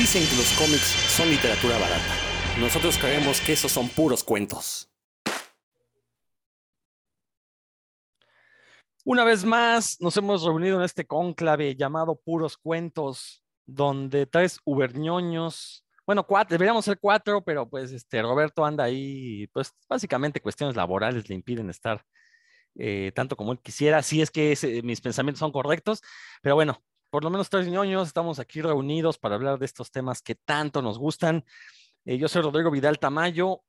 Dicen que los cómics son literatura barata. Nosotros creemos que esos son puros cuentos. Una vez más, nos hemos reunido en este cónclave llamado Puros Cuentos, donde tres uberñoños, bueno, deberíamos ser cuatro, pero pues este Roberto anda ahí, pues básicamente cuestiones laborales le impiden estar eh, tanto como él quisiera, si es que mis pensamientos son correctos, pero bueno, por lo menos tres ñoños estamos aquí reunidos para hablar de estos temas que tanto nos gustan. Eh, yo soy Rodrigo Vidal Tamayo,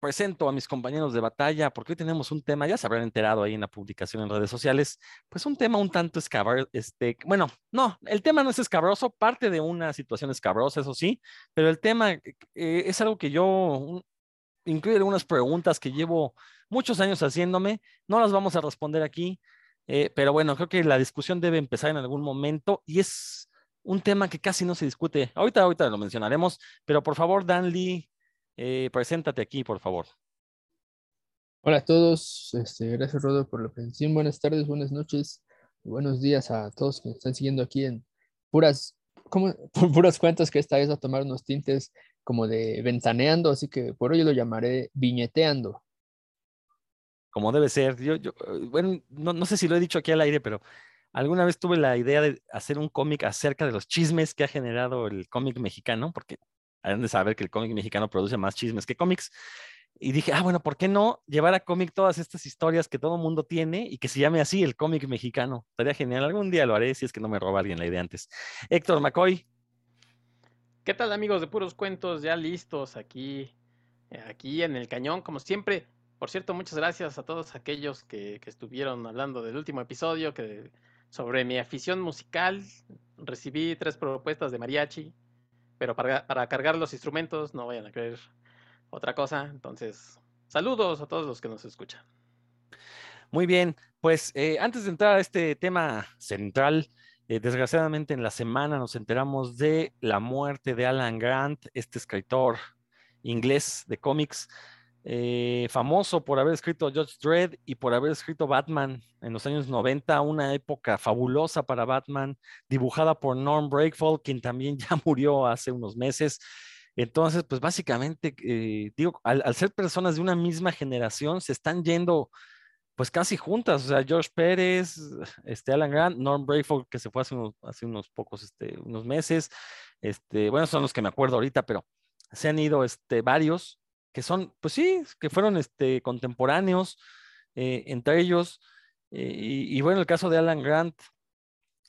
presento a mis compañeros de batalla porque hoy tenemos un tema, ya se habrán enterado ahí en la publicación en redes sociales, pues un tema un tanto escabroso, este, bueno, no, el tema no es escabroso, parte de una situación escabrosa, eso sí, pero el tema eh, es algo que yo, incluye algunas preguntas que llevo muchos años haciéndome, no las vamos a responder aquí, eh, pero bueno, creo que la discusión debe empezar en algún momento y es un tema que casi no se discute. Ahorita, ahorita lo mencionaremos, pero por favor, Dan Lee, eh, preséntate aquí, por favor. Hola a todos, este, gracias Rodo por la presentación. Buenas tardes, buenas noches, buenos días a todos que están siguiendo aquí en puras, como, puras cuentas que esta vez a tomar unos tintes como de ventaneando, así que por hoy lo llamaré viñeteando como debe ser. Yo, yo eh, bueno, no, sé si lo he dicho aquí al aire, pero alguna vez tuve la idea de hacer un cómic acerca de los chismes que ha generado el cómic mexicano, porque hay de saber que el cómic mexicano produce más chismes que cómics. Y dije, ah, bueno, ¿por qué no llevar a cómic todas estas historias que todo mundo tiene y que se llame así el cómic mexicano? Estaría genial. Algún día lo haré si es que no me roba alguien la idea antes. Héctor McCoy. ¿Qué tal amigos de Puros Cuentos? Ya listos aquí, eh, aquí en el cañón, como siempre por cierto, muchas gracias a todos aquellos que, estuvieron hablando del último episodio, que sobre mi afición musical. Recibí tres propuestas de mariachi, pero para, cargar los instrumentos no vayan a creer otra cosa. Entonces, saludos a todos los que nos escuchan. Muy bien, pues eh, antes de entrar a este tema central, eh, desgraciadamente en la semana nos enteramos de la muerte de Alan Grant, este escritor inglés de cómics, eh, famoso por haber escrito Judge Dredd y por haber escrito Batman en los años 90, una época fabulosa para Batman, dibujada por Norm Breakfall, quien también ya murió hace unos meses. Entonces, pues básicamente, eh, digo, al, ser personas de una misma generación, se están yendo pues casi juntas, o sea, George Pérez, este Alan Grant, Norm Breakfall, que se fue hace unos, hace unos pocos, este, unos meses, este, bueno, son los que me acuerdo ahorita, pero se han ido este, varios, que son, pues sí, que fueron este, contemporáneos eh, entre ellos. Eh, y, bueno, el caso de Alan Grant,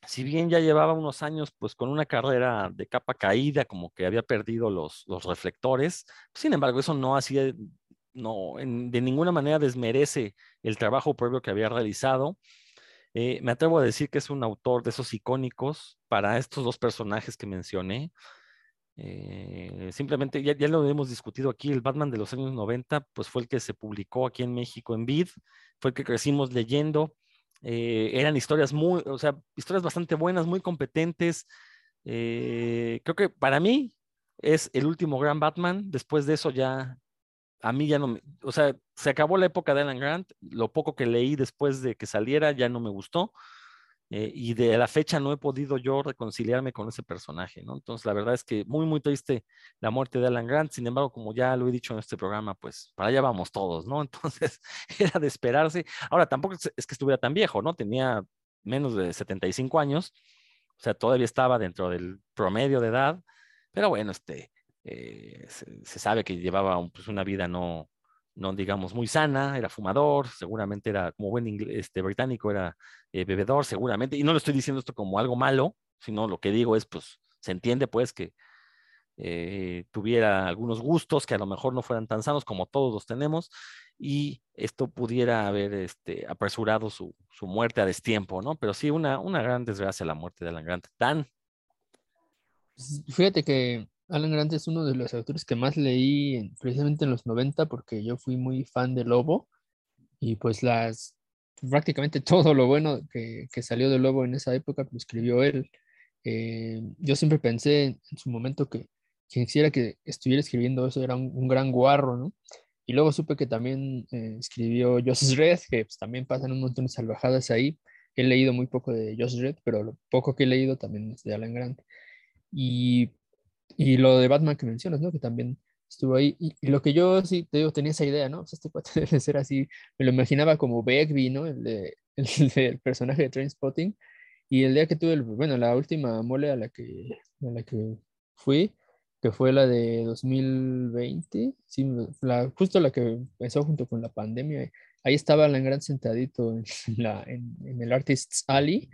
si bien ya llevaba unos años pues con una carrera de capa caída, como que había perdido los, los reflectores, sin embargo, eso no hacía, no, de ninguna manera desmerece el trabajo previo que había realizado. Eh, me atrevo a decir que es un autor de esos icónicos para estos dos personajes que mencioné. Eh, simplemente, ya, ya, lo hemos discutido aquí, el Batman de los años 90, pues fue el que se publicó aquí en México en Vid, fue el que crecimos leyendo. Eh, eran historias muy, o sea, historias bastante buenas, muy competentes. Eh, creo que para mí es el último gran Batman. Después de eso ya, a mí ya no me, o sea, se acabó la época de Alan Grant. Lo poco que leí después de que saliera ya no me gustó. Eh, y de la fecha no he podido yo reconciliarme con ese personaje, ¿no? Entonces, la verdad es que muy, muy triste la muerte de Alan Grant. Sin embargo, como ya lo he dicho en este programa, pues para allá vamos todos, ¿no? Entonces, era de esperarse. Ahora, tampoco es que estuviera tan viejo, ¿no? Tenía menos de 75 años, o sea, todavía estaba dentro del promedio de edad, pero bueno, este, eh, se, sabe que llevaba pues, una vida no, no digamos muy sana, era fumador, seguramente era como buen inglés, este, británico, era eh, bebedor, seguramente, y no le estoy diciendo esto como algo malo, sino lo que digo es, pues, se entiende pues que eh, tuviera algunos gustos que a lo mejor no fueran tan sanos como todos los tenemos, y esto pudiera haber este, apresurado su, su muerte a destiempo, ¿no? Pero sí, una, una gran desgracia la muerte de Alan Grant. Dan. Fíjate que Alan Grant es uno de los autores que más leí precisamente en los 90 porque yo fui muy fan de Lobo y pues las prácticamente todo lo bueno que, salió de Lobo en esa época lo escribió él. Eh, yo siempre pensé en, su momento que quien quisiera que estuviera escribiendo eso era un, gran guarro, ¿no? Y luego supe que también eh, escribió Joseph Red, que pues, también pasan un montón de salvajadas ahí. He leído muy poco de Joseph Red, pero lo poco que he leído también es de Alan Grant. Y Y lo de Batman que mencionas, ¿no? Que también estuvo ahí. Y, lo que yo sí te digo, tenía esa idea, ¿no? este cuate debe ser así. Me lo imaginaba como Begbie, ¿no? El, de, el, personaje de Trainspotting. Y el día que tuve, bueno, la última mole a la que, a la que fui, que fue la de 2020, sí, la, justo la que empezó junto con la pandemia. Ahí estaba Alan Grant sentadito en, la, en, el Artists Alley.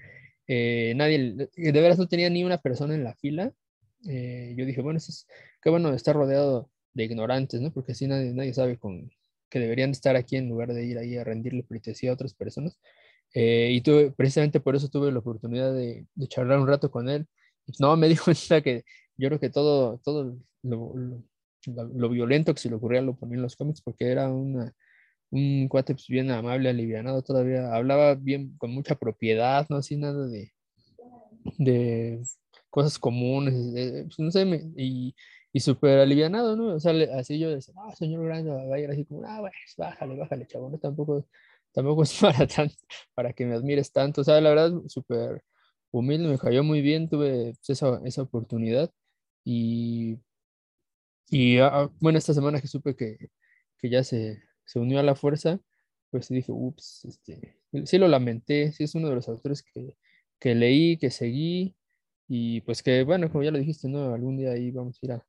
Eh, nadie, de veras no tenía ni una persona en la fila. Eh, yo dije, bueno, es, qué bueno estar rodeado de ignorantes, ¿no? Porque así nadie, nadie sabe con, que deberían estar aquí en lugar de ir ahí a rendirle pleitesía a otras personas. Eh, y tuve, precisamente por eso tuve la oportunidad de, charlar un rato con él. No, me dijo que yo creo que todo, todo lo, lo, violento que se le ocurría lo ponía en los cómics porque era una, un cuate pues, bien amable, alivianado todavía. Hablaba bien, con mucha propiedad, no así nada de, de cosas comunes, pues, no sé, y y súper alivianado, ¿no? O sea, así yo decía, ah, señor Grande, vaya así como, ah, pues, bájale, bájale, chavo, no tampoco, tampoco es para tanto, para que me admires tanto, o sea, la verdad, súper humilde, me cayó muy bien, tuve pues, esa, esa oportunidad y, y ah, ah, bueno, esta semana que supe que, que ya se, se unió a la fuerza, pues dije, ups, este, sí lo lamenté, sí es uno de los autores que, que leí, que seguí, y pues que, bueno, como ya lo dijiste, ¿no? Algún día ahí vamos a ir a,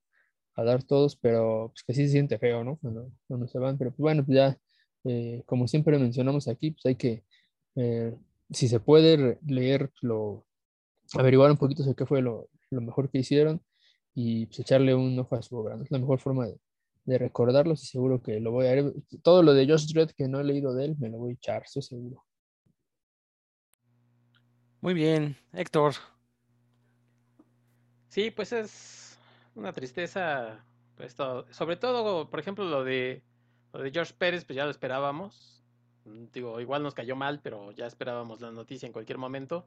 dar todos, pero pues que sí se siente feo, ¿no? Cuando, se van, pero pues bueno, pues ya, eh, como siempre mencionamos aquí, pues hay que, eh, si se puede leerlo, averiguar un poquito sobre qué fue lo, lo, mejor que hicieron y pues echarle un ojo a su obra. Es la mejor forma de, de recordarlos y seguro que lo voy a. Todo lo de Josh Dredd que no he leído de él, me lo voy a echar, estoy seguro. Muy bien, Héctor. Sí, pues es una tristeza, pues sobre todo, por ejemplo, lo de, lo de George Pérez, pues ya lo esperábamos. Mm, digo, igual nos cayó mal, pero ya esperábamos la noticia en cualquier momento.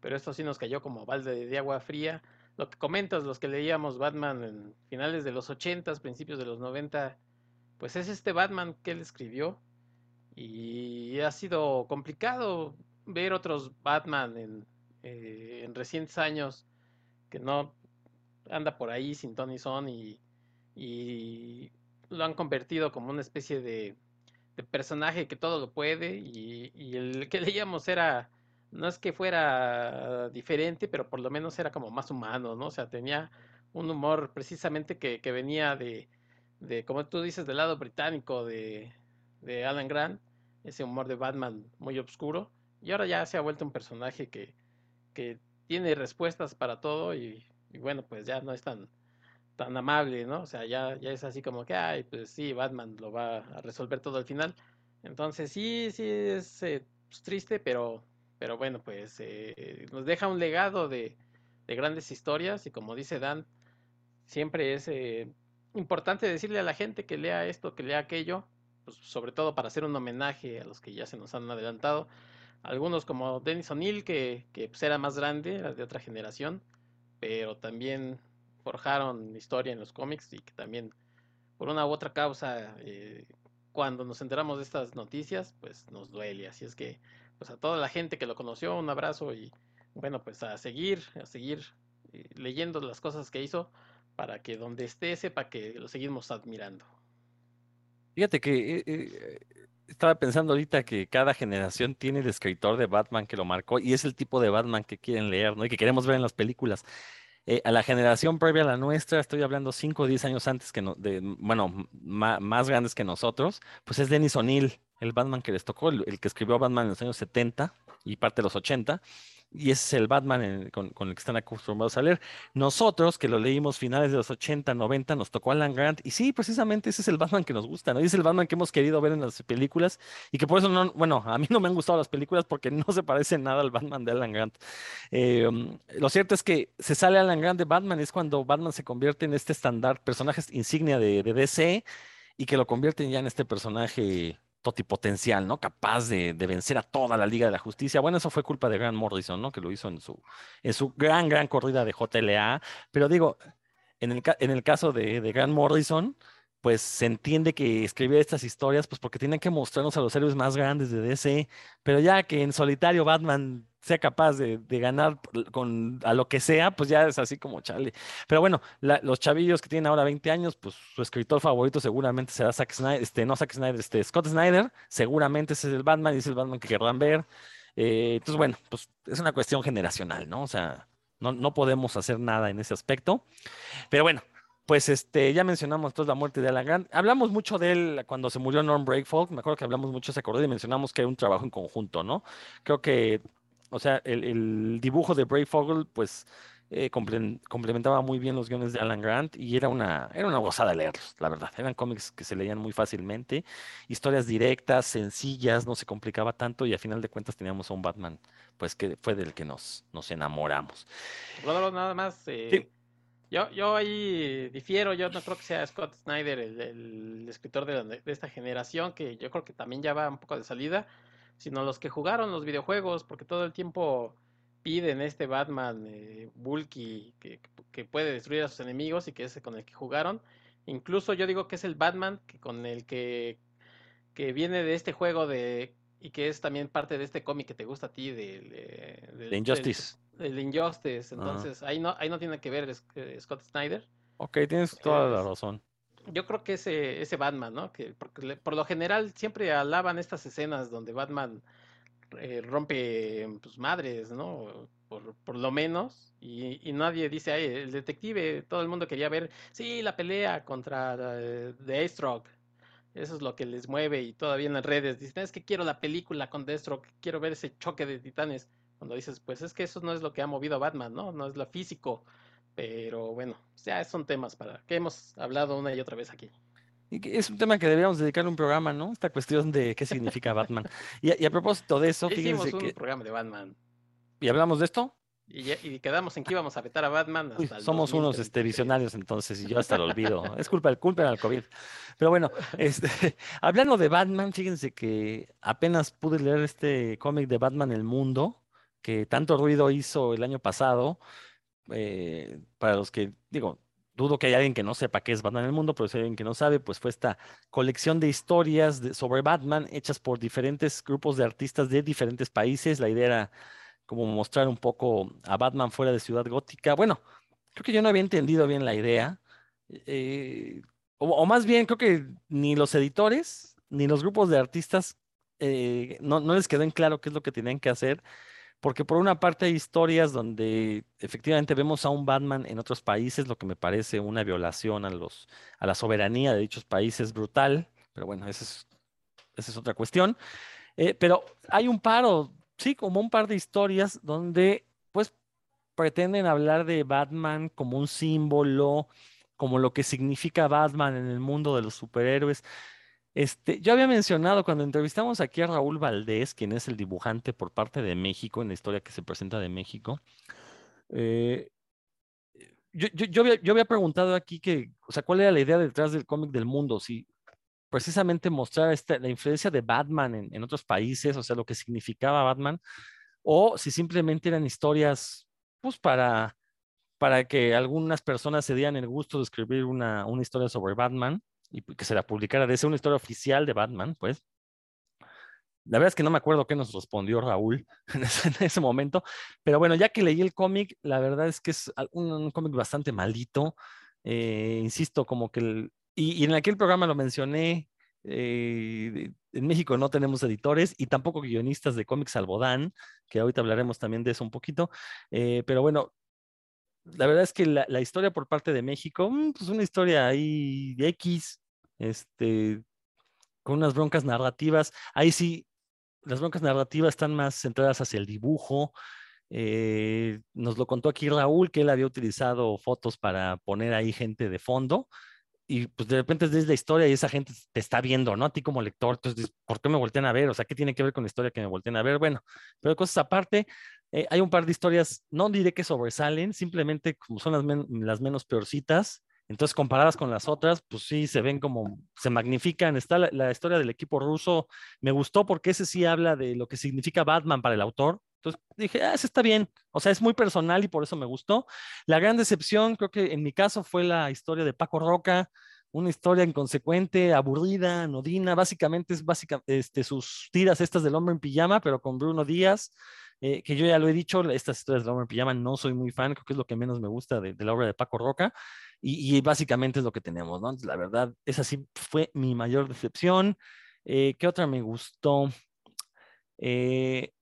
Pero esto sí nos cayó como balde de agua fría. Lo que comentas, los que leíamos Batman en finales de los 80, principios de los 90, pues es este Batman que él escribió. Y ha sido complicado ver otros Batman en, eh, en recientes años que no anda por ahí sin Tony Son y, y lo han convertido como una especie de, personaje que todo lo puede y, el que leíamos era, no es que fuera diferente, pero por lo menos era como más humano, ¿no? O sea, tenía un humor precisamente que, venía de, de, como tú dices, del lado británico de, de Alan Grant, ese humor de Batman muy oscuro, y ahora ya se ha vuelto un personaje que, que tiene respuestas para todo y y bueno, pues ya no es tan, tan amable, ¿no? O sea, ya, ya es así como que, ay, pues sí, Batman lo va a resolver todo al final. Entonces sí, sí es eh, pues, triste, pero, pero bueno, pues eh, nos deja un legado de, de, grandes historias y como dice Dan, siempre es eh, importante decirle a la gente que lea esto, que lea aquello, pues sobre todo para hacer un homenaje a los que ya se nos han adelantado. Algunos como Dennis O'Neill, que, que pues, era más grande, era de otra generación, pero también forjaron historia en los cómics y que también por una u otra causa eh, cuando nos enteramos de estas noticias pues nos duele. Así es que pues a toda la gente que lo conoció un abrazo y bueno pues a seguir a seguir eh, leyendo las cosas que hizo para que donde esté sepa que lo seguimos admirando. Fíjate que eh, estaba pensando ahorita que cada generación tiene el escritor de Batman que lo marcó y es el tipo de Batman que quieren leer, ¿no? Y que queremos ver en las películas. Eh, a la generación previa a la nuestra, estoy hablando 5 o 10 años antes que, de, bueno, más grandes que nosotros, pues es Dennis O'Neill, el Batman que les tocó, el, el, que escribió Batman en los años 70 y parte de los 80 y ese es el Batman con, el que están acostumbrados a leer. Nosotros, que lo leímos finales de los 80, 90, nos tocó Alan Grant, y sí, precisamente ese es el Batman que nos gusta, ¿no? Y es el Batman que hemos querido ver en las películas, y que por eso no, bueno, a mí no me han gustado las películas porque no se parece nada al Batman de Alan Grant. Um, lo cierto es que se sale Alan Grant de Batman, es cuando Batman se convierte en este estándar, personajes insignia de DC, y que lo convierten ya en este personaje totipotencial, ¿no? Capaz de, vencer a toda la Liga de la Justicia. Bueno, eso fue culpa de Grant Morrison, ¿no? Que lo hizo en su, en su gran, gran corrida de JLA. Pero digo, en el, en el caso de, de Grant Morrison, pues se entiende que escribía estas historias, pues porque tenían que mostrarnos a los héroes más grandes de DC, pero ya que en solitario Batman sea capaz de, ganar con a lo que sea, pues ya es así como chale. Pero bueno, los chavillos que tienen ahora 20 años, pues su escritor favorito seguramente será Zack Snyder, este, no Zack Snyder, este, Scott Snyder, seguramente ese es el Batman y es el Batman que querrán ver. Eh, entonces, bueno, pues es una cuestión generacional, ¿no? O sea, no, no podemos hacer nada en ese aspecto. Pero bueno, pues este, ya mencionamos toda la muerte de Alan Grant. Hablamos mucho de él cuando se murió Norm Breakfast. Me acuerdo que hablamos mucho de ese acorde y mencionamos que era un trabajo en conjunto, ¿no? Creo que, o sea, el, dibujo de Fogel, pues, eh, complementaba muy bien los guiones de Alan Grant y era una, era una gozada leerlos, la verdad. Eran cómics que se leían muy fácilmente, historias directas, sencillas, no se complicaba tanto y a final de cuentas teníamos a un Batman, pues que fue del que nos, nos enamoramos. Bueno, nada más. Eh, yo, yo ahí difiero, yo no creo que sea Scott Snyder el, escritor de, esta generación, que yo creo que también ya va un poco de salida, sino los que jugaron los videojuegos, porque todo el tiempo piden este Batman eh, bulky que, que, puede destruir a sus enemigos y que es con el que jugaron. Incluso yo digo que es el Batman que con el que, que viene de este juego de y que es también parte de este cómic que te gusta a ti del, de Injustice. El Injustice, entonces ahí no ahí no tiene que ver eh, Scott Snyder. Ok, tienes toda la razón. Yo creo que ese, ese Batman, ¿no? Que porque por lo general siempre alaban estas escenas donde Batman eh, rompe pues, madres, ¿no? Por, por lo menos. Y, y, nadie dice, Ay, el detective, todo el mundo quería ver, sí, la pelea contra uh, The Ace Eso es lo que les mueve y todavía en las redes dicen, es que quiero la película con Deathstroke, quiero ver ese choque de titanes. Cuando dices, pues es que eso no es lo que ha movido a Batman, ¿no? No es lo físico. Pero bueno, ya son temas para que hemos hablado una y otra vez aquí. Y es un tema que deberíamos dedicarle un programa, ¿no? Esta cuestión de qué significa Batman. Y a, propósito de eso, Hicimos un programa de Batman. ¿Y hablamos de esto? Y, quedamos en que íbamos a vetar a Batman. somos unos este, visionarios entonces, y yo hasta lo olvido. es culpa, culpa del COVID. Pero bueno, este, hablando de Batman, fíjense que apenas pude leer este cómic de Batman El Mundo, que tanto ruido hizo el año pasado. Eh, para los que, digo, dudo que haya alguien que no sepa qué es Batman en el mundo, pero si hay alguien que no sabe, pues fue esta colección de historias sobre Batman hechas por diferentes grupos de artistas de diferentes países. La idea era como mostrar un poco a Batman fuera de Ciudad Gótica. Bueno, creo que yo no había entendido bien la idea. Eh, o, más bien, creo que ni los editores ni los grupos de artistas eh, no, no les quedó en claro qué es lo que tenían que hacer porque por una parte hay historias donde efectivamente vemos a un Batman en otros países, lo que me parece una violación a, los, a la soberanía de dichos países brutal, pero bueno, esa es, esa es otra cuestión. Eh, pero hay un paro, sí, como un par de historias donde pues pretenden hablar de Batman como un símbolo, como lo que significa Batman en el mundo de los superhéroes. Este, yo había mencionado cuando entrevistamos aquí a Raúl Valdés, quien es el dibujante por parte de México, en la historia que se presenta de México. Eh, yo, había, preguntado aquí que, o sea, cuál era la idea detrás del cómic del mundo, si precisamente mostrar la influencia de Batman en, en, otros países, o sea, lo que significaba Batman, o si simplemente eran historias, pues para, para que algunas personas se dieran el gusto de escribir una, una historia sobre Batman y que se la publicara de ser una historia oficial de Batman, pues. La verdad es que no me acuerdo qué nos respondió Raúl en ese, momento, pero bueno, ya que leí el cómic, la verdad es que es un, cómic bastante maldito. Eh, insisto, como que y, en aquel programa lo mencioné, eh, en México no tenemos editores y tampoco guionistas de cómics salvo Dan, que ahorita hablaremos también de eso un poquito. Eh, pero bueno, la verdad es que la, historia por parte de México, mm, pues una historia ahí de X, este, con unas broncas narrativas. Ahí sí, las broncas narrativas están más centradas hacia el dibujo. Eh, nos lo contó aquí Raúl, que él había utilizado fotos para poner ahí gente de fondo. Y pues de repente es la historia y esa gente te está viendo, ¿no? A ti como lector, entonces, ¿por qué me voltean a ver? O sea, ¿qué tiene que ver con la historia que me voltean a ver? Bueno, pero cosas aparte, eh, hay un par de historias, no diré que sobresalen, simplemente como son las, las, menos peorcitas, entonces comparadas con las otras, pues sí, se ven como, se magnifican. Está la, historia del equipo ruso, me gustó porque ese sí habla de lo que significa Batman para el autor. Entonces dije, ah, ese está bien, o sea, es muy personal y por eso me gustó. La gran decepción, creo que en mi caso, fue la historia de Paco Roca, una historia inconsecuente, aburrida, anodina, básicamente es básica, este, sus tiras estas del hombre en pijama, pero con Bruno Díaz, eh, que yo ya lo he dicho, estas historias hombre en pijama no soy muy fan, creo que es lo que menos me gusta de, la obra de Paco Roca, y, básicamente es lo que tenemos, ¿no? la verdad, esa sí fue mi mayor decepción. Eh, ¿Qué otra me gustó? Eh,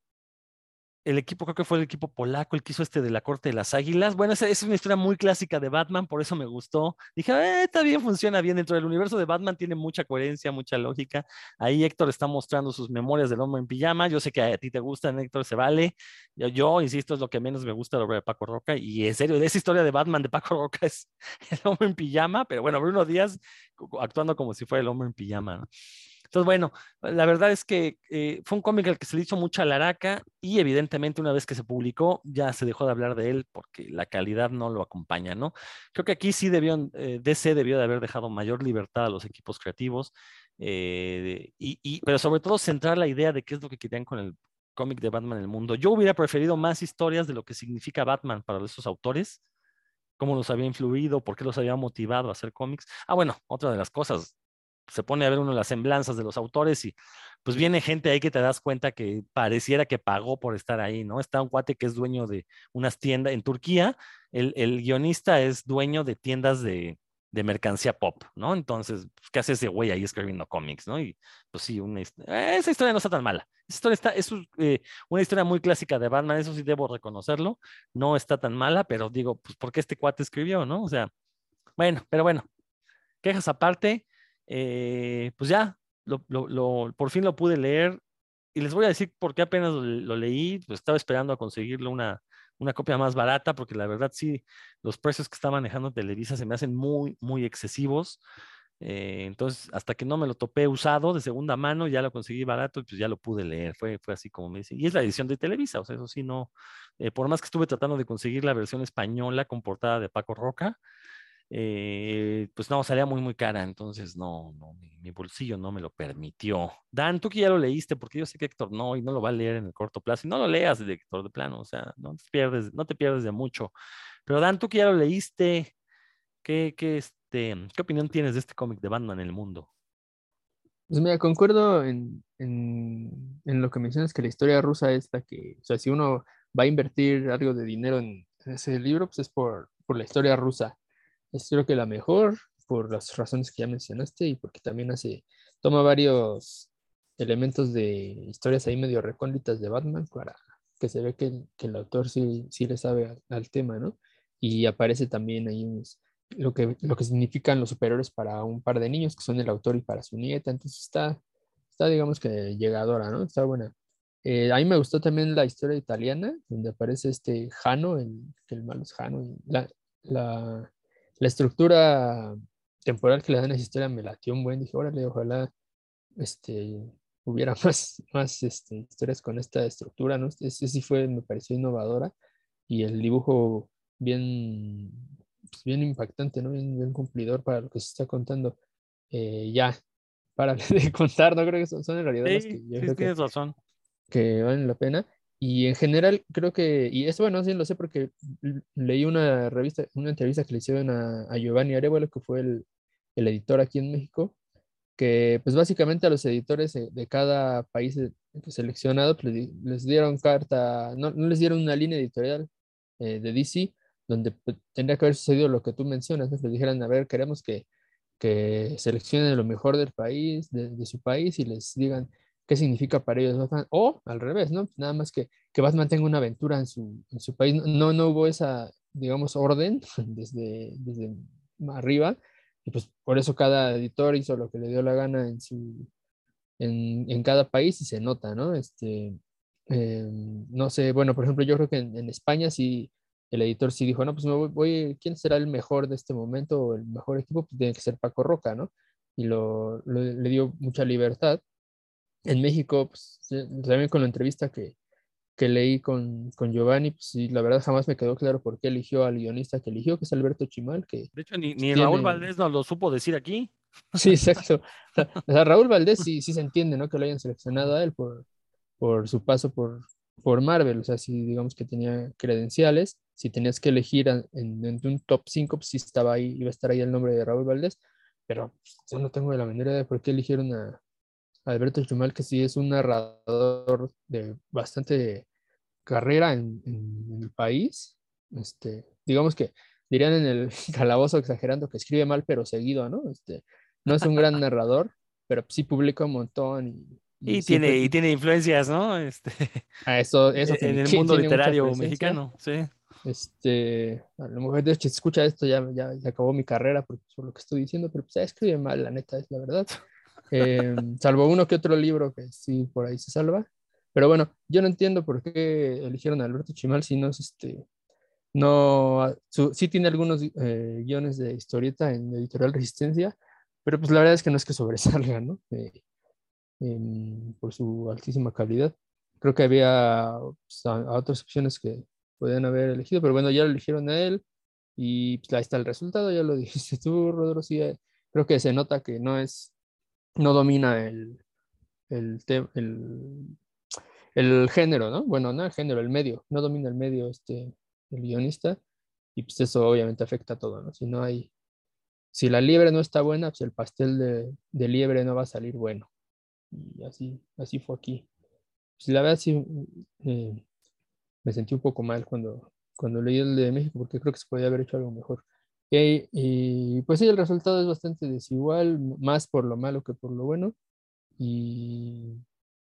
el equipo, creo que fue el equipo polaco, el que hizo este de la Corte de las Águilas. Bueno, esa es una historia muy clásica de Batman, por eso me gustó. Dije, eh, está bien, funciona bien. Dentro del universo de Batman tiene mucha coherencia, mucha lógica. Ahí Héctor está mostrando sus memorias del hombre en pijama. Yo sé que a ti te gustan, Héctor, se vale. Yo, insisto, es lo que menos me gusta de la obra de Paco Roca. Y en serio, esa historia de Batman de Paco Roca es el hombre en pijama, pero bueno, Bruno Díaz actuando como si fuera el hombre en pijama. Entonces, bueno, la verdad es que eh, fue un cómic al que se le hizo mucha laraca y evidentemente una vez que se publicó ya se dejó de hablar de él porque la calidad no lo acompaña, ¿no? Creo que aquí sí debió, eh, DC debió de haber dejado mayor libertad a los equipos creativos, eh, y, pero sobre todo centrar la idea de qué es lo que querían con el cómic de Batman en el mundo. Yo hubiera preferido más historias de lo que significa Batman para esos autores, cómo los había influido, por qué los había motivado a hacer cómics. Ah, bueno, otra de las cosas, se pone a ver uno las semblanzas de los autores y pues viene gente ahí que te das cuenta que pareciera que pagó por estar ahí, ¿no? Está un cuate que es dueño de unas tiendas en Turquía, el, el guionista es dueño de tiendas de, de mercancía pop, ¿no? Entonces, pues, ¿qué hace ese güey ahí escribiendo cómics, ¿no? Y pues sí, una, esa historia no está tan mala. Esa historia está, es eh, una historia muy clásica de Batman, eso sí debo reconocerlo, no está tan mala, pero digo, pues, ¿por qué este cuate escribió, no? O sea, bueno, pero bueno, quejas aparte, eh, pues ya, por fin lo pude leer y les voy a decir por qué apenas lo, leí, pues estaba esperando a conseguirlo una, una copia más barata, porque la verdad sí, los precios que está manejando Televisa se me hacen muy, muy excesivos. Eh, entonces, hasta que no me lo topé usado de segunda mano, ya lo conseguí barato y pues ya lo pude leer. Fue, fue así como me dice. Y es la edición de Televisa, o sea, eso sí, no. Eh, por más que estuve tratando de conseguir la versión española con portada de Paco Roca, eh, pues no, salía muy, muy cara, entonces no, no mi, bolsillo no me lo permitió. Dan, tú que ya lo leíste, porque yo sé que Héctor no, y no lo va a leer en el corto plazo, y no lo leas Héctor de plano, o sea, no te pierdes, no te pierdes de mucho. Pero Dan, tú que ya lo leíste, ¿qué, qué, este, ¿qué opinión tienes de este cómic de Batman en el mundo? Pues mira, concuerdo en, en, en, lo que mencionas que la historia rusa es la que, o sea, si uno va a invertir algo de dinero en ese libro, pues es por, por la historia rusa es creo que la mejor por las razones que ya mencionaste y porque también hace, toma varios elementos de historias ahí medio recónditas de Batman para que se ve que, el autor sí, sí le sabe al, tema, ¿no? Y aparece también ahí lo, que, lo que significan los superiores para un par de niños que son el autor y para su nieta, entonces está, está digamos que llegadora, ¿no? Está buena. Eh, a mí me gustó también la historia italiana, donde aparece este Jano, el, que el malo es Jano, la, la, la estructura temporal que le dan a esa historia me latió un buen. Dije, órale, ojalá este, hubiera más, más este, historias con esta estructura, ¿no? Ese sí fue, me pareció innovadora y el dibujo bien, pues, bien impactante, ¿no? Bien, cumplidor para lo que se está contando. Eh, ya, para de contar, no creo que son, son en realidad las que yo creo que, razón. que valen la pena. Y en general creo que, y esto bueno, sí lo sé porque leí una revista, una entrevista que le hicieron a, Giovanni Arevalo, que fue el, editor aquí en México, que pues básicamente a los editores de, cada país seleccionado pues, les, dieron carta, no, les dieron una línea editorial eh, de DC, donde pues, tendría que haber sucedido lo que tú mencionas, les dijeran, a ver, queremos que, que seleccionen lo mejor del país, de su país, y les digan, qué significa para ellos o al revés, ¿no? Nada más que, que Batman tenga una aventura en su, en su país. No, no hubo esa, digamos, orden desde, desde arriba, y pues por eso cada editor hizo lo que le dio la gana en, su, en, en cada país y se nota, ¿no? Este, em, no sé, bueno, por ejemplo, yo creo que en, España sí, el editor sí dijo, no, pues me voy, ¿quién será el mejor de este momento o el mejor equipo? Pues tiene que ser Paco Roca, ¿no? Y lo, le dio mucha libertad en México, pues, también con la entrevista que, que leí con, con, Giovanni, pues sí, la verdad jamás me quedó claro por qué eligió al guionista que eligió, que es Alberto Chimal. Que, de hecho, ni, ni Raúl Valdés nos lo supo decir aquí. Sí, exacto. O sea, Raúl Valdés sí, sí se entiende, ¿no? Que lo hayan seleccionado a él por, por su paso por, por Marvel. O sea, si digamos que tenía credenciales, si tenías que elegir en, un top 5, pues sí estaba ahí, iba a estar ahí el nombre de Raúl Valdés. pero yo no tengo la idea de por qué eligieron a, Alberto Chumal, que sí es un narrador de bastante carrera en, el país. Este, digamos que dirían en el calabozo exagerando que escribe mal, pero seguido, ¿no? Este, no es un gran narrador, pero sí publica un montón y, y, tiene, y tiene influencias, ¿no? Este, a eso, eso en el mundo literario mexicano, sí. Este, a lo mejor de hecho, si escucha esto ya, ya, acabó mi carrera por, lo que estoy diciendo, pero pues escribe mal, la neta, es la verdad. Em, salvo uno que otro libro que sí por ahí se salva. Pero bueno, yo no entiendo por qué eligieron a Alberto Chimal si no es este. No, sí tiene algunos eh, guiones de historieta en Editorial Resistencia, pero pues la verdad es que no es que sobresalga, ¿no? Eh, por su altísima calidad. Creo que había pues, otras opciones que podían haber elegido, pero bueno, ya lo eligieron a él y pues ahí está el resultado, ya lo dijiste tú, Rodrigo, sí, eh, creo que se nota que no es, no domina el, el, el, el género, ¿no? Bueno, no el género, el medio, no domina el medio este, el guionista y pues eso obviamente afecta a todo, ¿no? Si no hay, si la liebre no está buena, pues el pastel de, de liebre no va a salir bueno. Y así, así fue aquí. Pues la verdad sí, eh, me sentí un poco mal cuando, cuando leí el de México porque creo que se podía haber hecho algo mejor. Y, pues sí, el resultado es bastante desigual, más por lo malo que por lo bueno. Y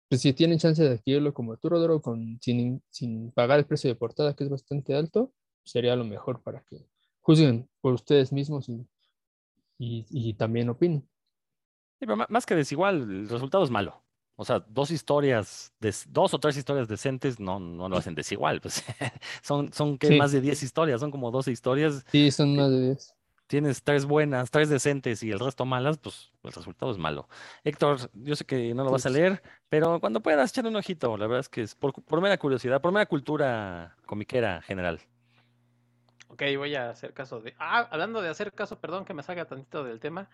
pues si tienen chance de adquirirlo como tú, Rodro, con, sin, sin pagar el precio de portada, que es bastante alto, sería lo mejor para que juzguen por ustedes mismos y, y, también opinen. más que desigual, el resultado es malo. O sea, dos historias, dos o tres historias decentes no, no lo hacen desigual. Pues. son son más de 10 historias, son como 12 historias. Sí, son más de 10. Tienes tres buenas, tres decentes y el resto malas, pues el resultado es malo. Héctor, yo sé que no lo vas a leer, pero cuando puedas echar un ojito, la verdad es que es por, por mera curiosidad, por mera cultura comiquera general. Ok, voy a hacer caso de. Ah, hablando de hacer caso, perdón que me salga tantito del tema.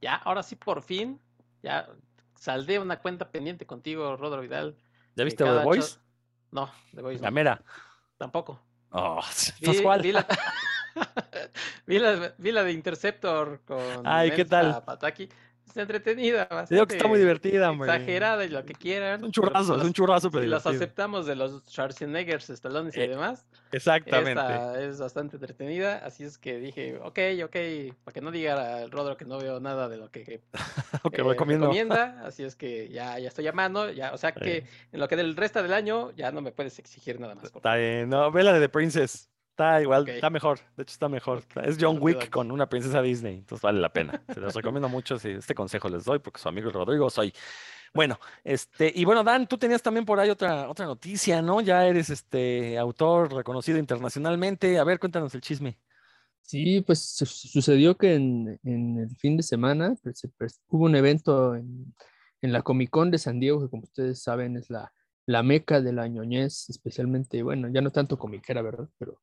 Ya, ahora sí, por fin, ya saldé una cuenta pendiente contigo, Rodro Vidal. ¿Ya viste The Voice? No, The Voice. La mera. Tampoco. Oh, vi, cuál? Vi la, vi, la, de Interceptor con Ay, ¿qué tal? Pataki entretenida. Digo que está muy divertida, hombre. Exagerada y lo que quieran. Es un churrazo, es un churrazo, pero. Si los aceptamos de los Schwarzenegger, Stallone y eh, demás. Exactamente. Esta es bastante entretenida, así es que dije, ok, ok, para que no diga el Rodro que no veo nada de lo que, que eh, recomienda, así es que ya, ya estoy llamando, ya, o sea que en lo que del resto del año ya no me puedes exigir nada más. Está bien, no, ve la de The Princess. Está igual, está mejor. De hecho, está mejor. Es John Wick con una princesa Disney. Entonces vale la pena. Se los recomiendo mucho. Si este consejo les doy, porque su amigo Rodrigo soy. Bueno, este, y bueno, Dan, tú tenías también por ahí otra, otra noticia, ¿no? Ya eres este autor reconocido internacionalmente. A ver, cuéntanos el chisme. Sí, pues sucedió que en, el fin de semana pues, hubo un evento en, en, la Comic Con de San Diego, que como ustedes saben es la, la meca de la ñoñez, especialmente, bueno, ya no tanto comiquera, ¿verdad? Pero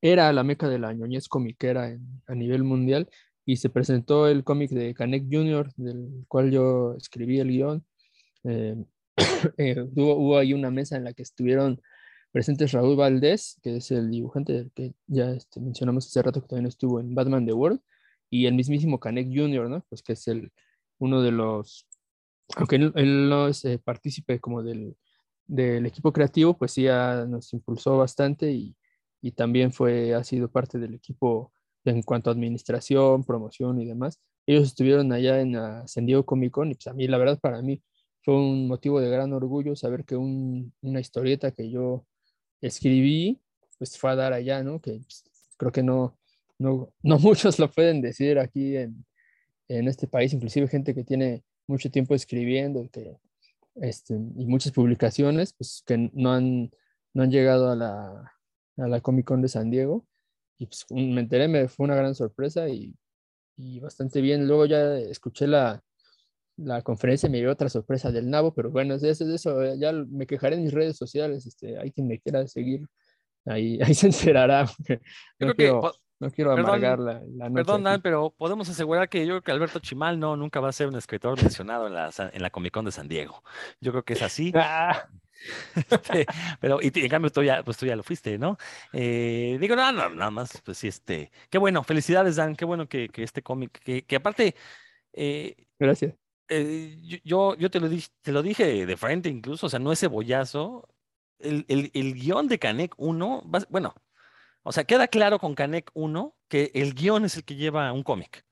era la meca de la ñoñez comiquera a nivel mundial y se presentó el cómic de Canek Jr., del cual yo escribí el guion. Eh, eh, hubo, ahí una mesa en la que estuvieron presentes Raúl Valdés, que es el dibujante que ya este, mencionamos hace rato que también estuvo en Batman The World, y el mismísimo Canek Jr., ¿no? Pues que es el, uno de los, aunque él, no es eh, partícipe como del, del, equipo creativo, pues sí nos impulsó bastante y, y también fue, ha sido parte del equipo en cuanto a administración, promoción y demás. Ellos estuvieron allá en San Diego Comic Con y pues a mí, la verdad, para mí fue un motivo de gran orgullo saber que una historieta que yo escribí, pues fue a dar allá, ¿no? Que pues, creo que no, no, no muchos lo pueden decir aquí en, en este país, inclusive gente que tiene mucho tiempo escribiendo que, este, y muchas publicaciones, pues que no han, no han llegado a la, a la Comic Con de San Diego. Y pues me enteré, me fue una gran sorpresa y, y bastante bien. Luego ya escuché la, la conferencia y me dio otra sorpresa del nabo, pero bueno, es eso, eso, ya me quejaré en mis redes sociales, este, hay quien me quiera seguir, ahí, ahí se enterará. No quiero, no quiero amargar la, la noche Perdón, Dan, pero podemos asegurar que yo creo que Alberto Chimal no, nunca va a ser un escritor mencionado en la, en la Comic Con de San Diego. Yo creo que es así. Ah, Este, pero, y, en cambio tú ya, pues tú ya lo fuiste, ¿no? Eh, digo, no, no, nada más, pues sí, este, qué bueno, felicidades, Dan, qué bueno que, que este cómic, que, que aparte, eh, Gracias. eh, yo- yo, te lo dije, te lo dije de frente incluso, o sea, no es cebollazo. El, el, el guion de Canek 1, va- bueno, o sea, queda claro con Canek 1 que el guion es el que lleva un cómic,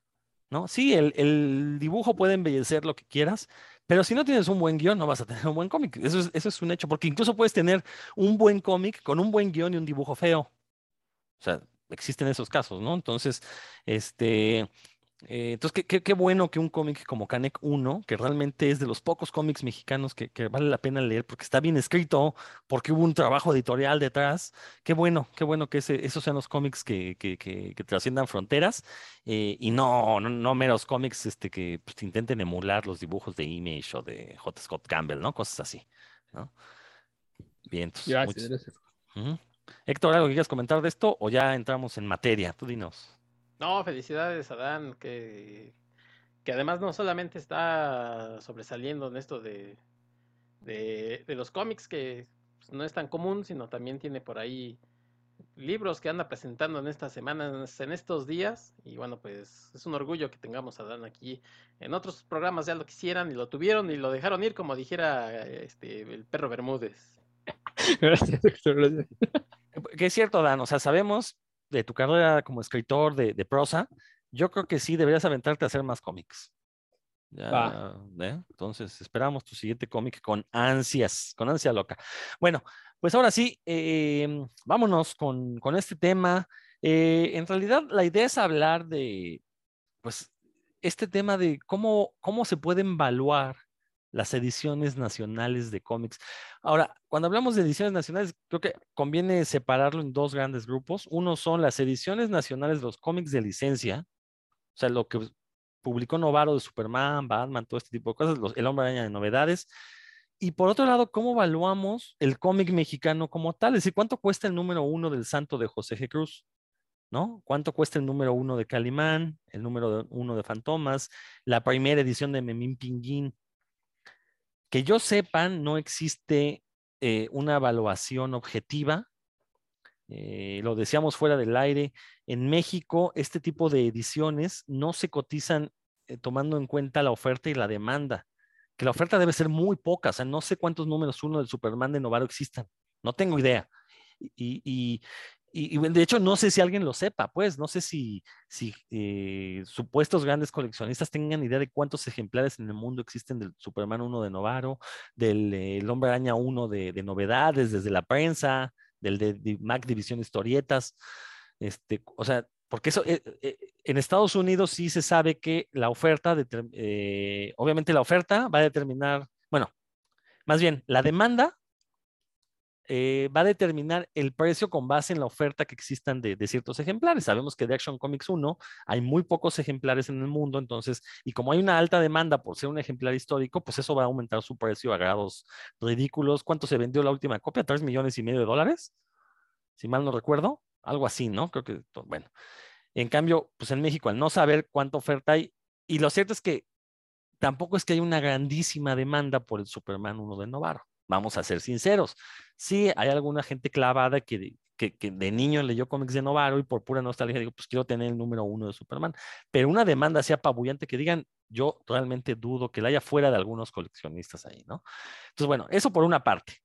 ¿no? Sí, el, el dibujo puede embellecer lo que quieras, pero si no tienes un buen guion, no vas a tener un buen cómic. Eso es, eso es un hecho, porque incluso puedes tener un buen cómic con un buen guion y un dibujo feo. O sea, existen esos casos, ¿no? Entonces, este, eh, entonces, qué, qué- qué bueno que un cómic como Canek 1, que realmente es de los pocos cómics mexicanos que, que vale la pena leer porque está bien escrito, porque hubo un trabajo editorial detrás, qué bueno, qué bueno que ese- esos sean los cómics que, que, que- trasciendan fronteras eh, y no, no, no meros cómics este, que pues, intenten emular los dibujos de Image o de J. Scott Campbell, ¿no? Cosas así, ¿no? Bien, entonces, Gracias, muchas- gracias. Ujú. Héctor, ¿algo que quieras comentar de esto o ya entramos en materia? Tú dinos. No, felicidades a Dan, que, que además no solamente está sobresaliendo en esto de, de, de los cómics, que pues, no es tan común, sino también tiene por ahí libros que anda presentando en estas semanas, en estos días. Y bueno, pues es un orgullo que tengamos a Dan aquí. En otros programas ya lo quisieran y lo tuvieron y lo dejaron ir, como dijera este, el perro Bermúdez. Gracias, Héctor, gracias. Que es cierto, Dan, o sea, sabemos de tu carrera como escritor de, de prosa, yo creo que sí deberías aventarte a hacer más cómics. Ya. ¿eh? Entonces, esperamos tu siguiente cómic con ansias, con ansia loca. Bueno, pues ahora sí, eh, vámonos con, con este tema. Eh, en realidad, la idea es hablar de, pues, este tema de cómo, cómo se pueden evaluar las ediciones nacionales de cómics. Ahora, cuando hablamos de ediciones nacionales, creo que conviene separarlo en dos grandes grupos. Uno son las ediciones nacionales de los cómics de licencia, o sea, lo que publicó Novaro de Superman, Batman, todo este tipo de cosas, los- el hombre araña de novedades. Y por otro lado, ¿cómo evaluamos el cómic mexicano como tal? Es decir, ¿cuánto cuesta el número uno del Santo de José G. Cruz? ¿No? ¿Cuánto cuesta el número uno de Calimán, el número uno de Fantomas, la primera edición de Memín Pinguín? Que yo sepa, no existe eh, una evaluación objetiva. Eh, lo decíamos fuera del aire. En México, este tipo de ediciones no se cotizan eh, tomando en cuenta la oferta y la demanda. Que la oferta debe ser muy poca. O sea, no sé cuántos números uno del Superman de Novaro existan. No tengo idea. Y, y- y- de hecho, no sé si alguien lo sepa, pues, no sé si, eh, supuestos grandes coleccionistas tengan idea de cuántos ejemplares en el mundo existen del Superman 1 de Novaro, del eh, Hombre Araña 1 de, de novedades, desde la prensa, del de, Mac División Historietas, este, o sea, porque eso, eh, en Estados Unidos sí se sabe que la oferta, obviamente la oferta va a determinar, bueno, más bien, la demanda eh, va a determinar el precio con base en la oferta que existan de, de ciertos ejemplares. Sabemos que de Action Comics 1 hay muy pocos ejemplares en el mundo, entonces, y como hay una alta demanda por ser un ejemplar histórico, pues eso va a aumentar su precio a grados ridículos. ¿Cuánto se vendió la última copia? ¿Tres millones y medio de dólares? Si mal no recuerdo, algo así, ¿no? Creo que, bueno. En cambio, pues en México, al no saber cuánta oferta hay, y lo cierto es que tampoco es que haya una grandísima demanda por el Superman 1 de Novaro. Vamos a ser sinceros. Sí, hay alguna gente clavada que, que, de niño leyó cómics de Novaro y por pura nostalgia digo, pues quiero tener el número uno de Superman. Pero una demanda así apabullante que digan, yo realmente dudo que la haya fuera de algunos coleccionistas ahí, ¿no? Entonces, bueno, eso por una parte.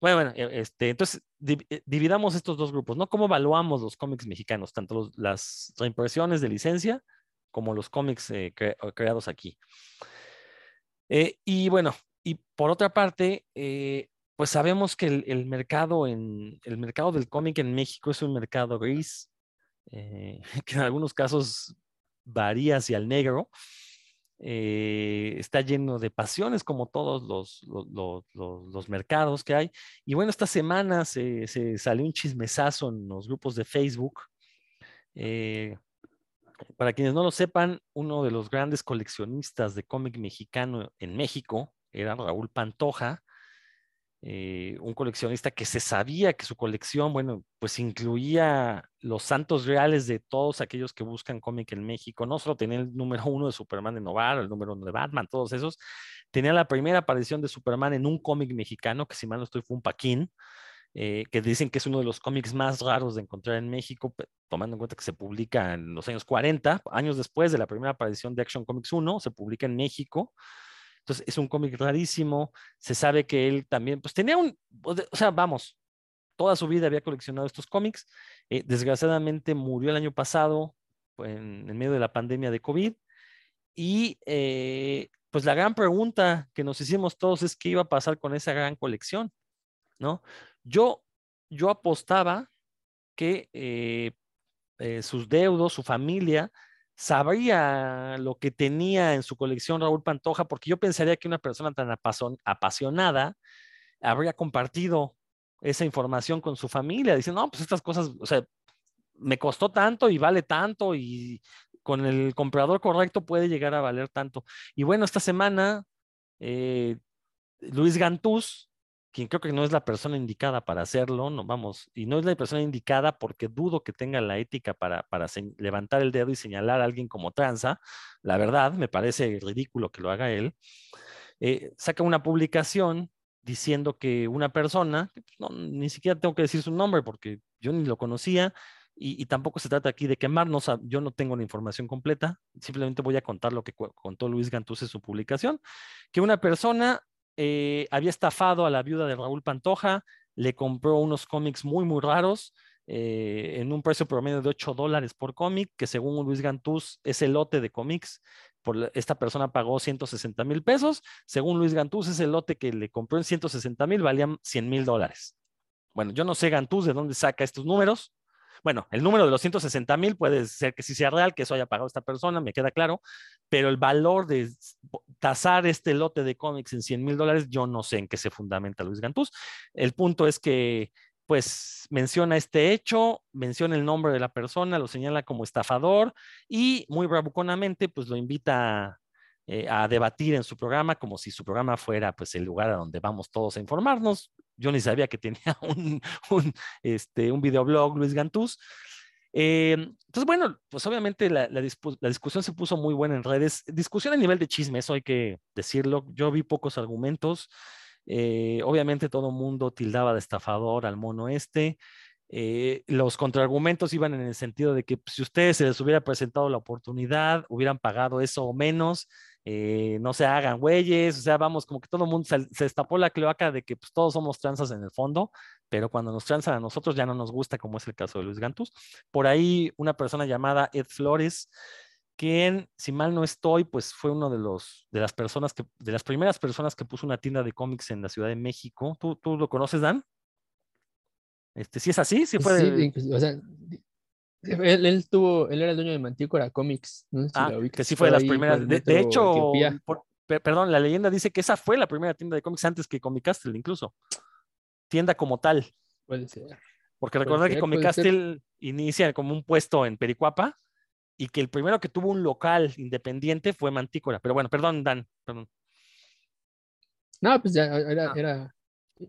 Bueno, bueno, eh, este, entonces eh, dividamos estos dos grupos, ¿no? ¿Cómo evaluamos los cómics mexicanos, tanto las reimpresiones de licencia como los cómics eh, cre- creados aquí? Eh, y bueno, y por otra parte, eh, pues sabemos que el, mercado en el mercado del cómic en México es un mercado gris, eh, que en algunos casos varía hacia el negro. eh, está lleno de pasiones como todos los, los, mercados que hay. Y bueno, esta semana se, se salió un chismesazo en los grupos de Facebook. para quienes no lo sepan, uno de los grandes coleccionistas de cómic mexicano en México era Raúl Pantoja. eh, un coleccionista que se sabía que su colección, bueno, pues incluía los santos reales de todos aquellos que buscan cómic en México. No solo tenía el número uno de Superman de Novar, el número uno de Batman, todos esos. Tenía la primera aparición de Superman en un cómic mexicano, que si mal no estoy fue un Paquín. Eh, que dicen que es uno de los cómics más raros de encontrar en México, tomando en cuenta que se publica en los años 40, años después de la primera aparición de Action Comics 1, se publica en México. Entonces es un cómic rarísimo, se sabe que él también, pues tenía un, o sea, vamos, toda su vida había coleccionado estos cómics, eh, desgraciadamente murió el año pasado en, en, medio de la pandemia de COVID y eh, pues la gran pregunta que nos hicimos todos es qué iba a pasar con esa gran colección, ¿no? Yo, yo apostaba que eh, sus deudos, su familia, sabría lo que tenía en su colección Raúl Pantoja, porque yo pensaría que una persona tan apasionada habría compartido esa información con su familia, diciendo, no, pues estas cosas, o sea, me costó tanto y vale tanto y con el comprador correcto puede llegar a valer tanto. Y bueno, esta semana, eh, Luis Gantús quien creo que no es la persona indicada para hacerlo, no vamos, y no es la persona indicada porque dudo que tenga la ética para, para levantar el dedo y señalar a alguien como tranza. La verdad, me parece ridículo que lo haga él. Eh, saca una publicación diciendo que una persona, pues, no, ni siquiera tengo que decir su nombre porque yo ni lo conocía, y, tampoco se trata aquí de quemarnos, yo no tengo la información completa, simplemente voy a contar lo que contó Luis Gantús en su publicación, que una persona eh, había estafado a la viuda de Raúl Pantoja, le compró unos cómics muy, muy raros. Eh, en un precio promedio de 8 dólares por cómic, que según Luis Gantús, ese lote de cómics, por esta persona pagó 160 mil pesos. Según Luis Gantús, ese lote que le compró en 160 mil valía 100 mil dólares. Bueno, yo no sé Gantús de dónde saca estos números, bueno, el número de los 160 mil puede ser que sí sea real, que eso haya pagado esta persona, me queda claro, pero el valor de tasar este lote de cómics en 100 mil dólares, yo no sé en qué se fundamenta Luis Gantús. El punto es que pues menciona este hecho, menciona el nombre de la persona, lo señala como estafador y muy bravuconamente pues lo invita eh, a debatir en su programa como si su programa fuera pues el lugar a donde vamos todos a informarnos. Yo ni sabía que tenía un, este, un videoblog Luis Gantús. Eh, entonces, bueno, pues obviamente la, la, la, discusión se puso muy buena en redes. Discusión a nivel de chisme, eso hay que decirlo. Yo vi pocos argumentos. Eh, obviamente todo el mundo tildaba de estafador al mono este. Eh, los contraargumentos iban en el sentido de que pues, si ustedes se les hubiera presentado la oportunidad, hubieran pagado eso o menos. Eh, no se hagan güeyes, o sea, vamos, como que todo el mundo se, se, destapó la cloaca de que pues, todos somos tranzas en el fondo, pero cuando nos tranzan a nosotros ya no nos gusta, como es el caso de Luis Gantus. Por ahí una persona llamada Ed Flores, quien, si mal no estoy, pues fue uno de los de las personas que, de las primeras personas que puso una tienda de cómics en la Ciudad de México. ¿Tú, tú lo conoces, Dan? Este, si es así, si fue. Sí, o sea, él, él, tuvo, él era el dueño de Mantícora Comics. No si ah, que sí fue de las primeras. De, de, hecho, por, perdón, la leyenda dice que esa fue la primera tienda de cómics antes que Comic Castle, incluso. Tienda como tal. Puede ser. Porque recuerda que Comic Castle inicia como un puesto en Pericuapa y que el primero que tuvo un local independiente fue Mantícora. Pero bueno, perdón, Dan, perdón. No, pues ya era, ah. era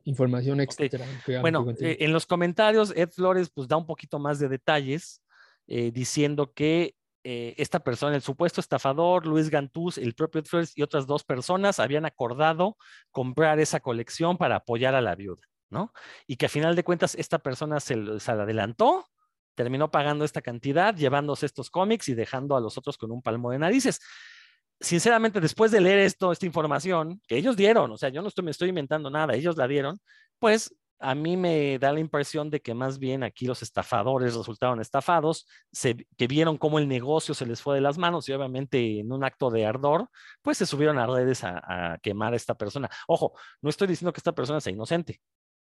información extra. Bueno, eh, en los comentarios, Ed Flores pues da un poquito más de detalles eh, diciendo que eh, esta persona, el supuesto estafador, Luis Gantús, el propio Ed Flores y otras dos personas habían acordado comprar esa colección para apoyar a la viuda, ¿no? Y que a final de cuentas esta persona se, se adelantó, terminó pagando esta cantidad, llevándose estos cómics y dejando a los otros con un palmo de narices sinceramente, después de leer esto, esta información que ellos dieron, o sea, yo no estoy, me estoy inventando nada, ellos la dieron, pues a mí me da la impresión de que más bien aquí los estafadores resultaron estafados, se, que vieron cómo el negocio se les fue de las manos y obviamente en un acto de ardor, pues se subieron a redes a, a quemar a esta persona. Ojo, no estoy diciendo que esta persona sea inocente,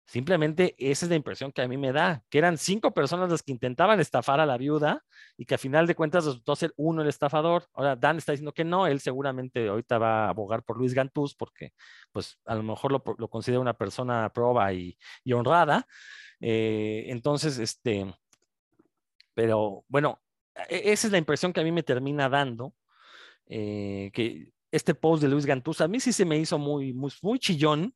Simplemente esa es la impresión que a mí me da, que eran cinco personas las que intentaban estafar a la viuda y que a final de cuentas resultó ser uno el estafador. Ahora Dan está diciendo que no, él seguramente ahorita va a abogar por Luis Gantús porque pues a lo mejor lo, lo considera una persona proba y, y honrada. Eh, entonces, este, pero bueno, e, esa es la impresión que a mí me termina dando, eh, que este post de Luis Gantús a mí sí se me hizo muy, muy, muy chillón,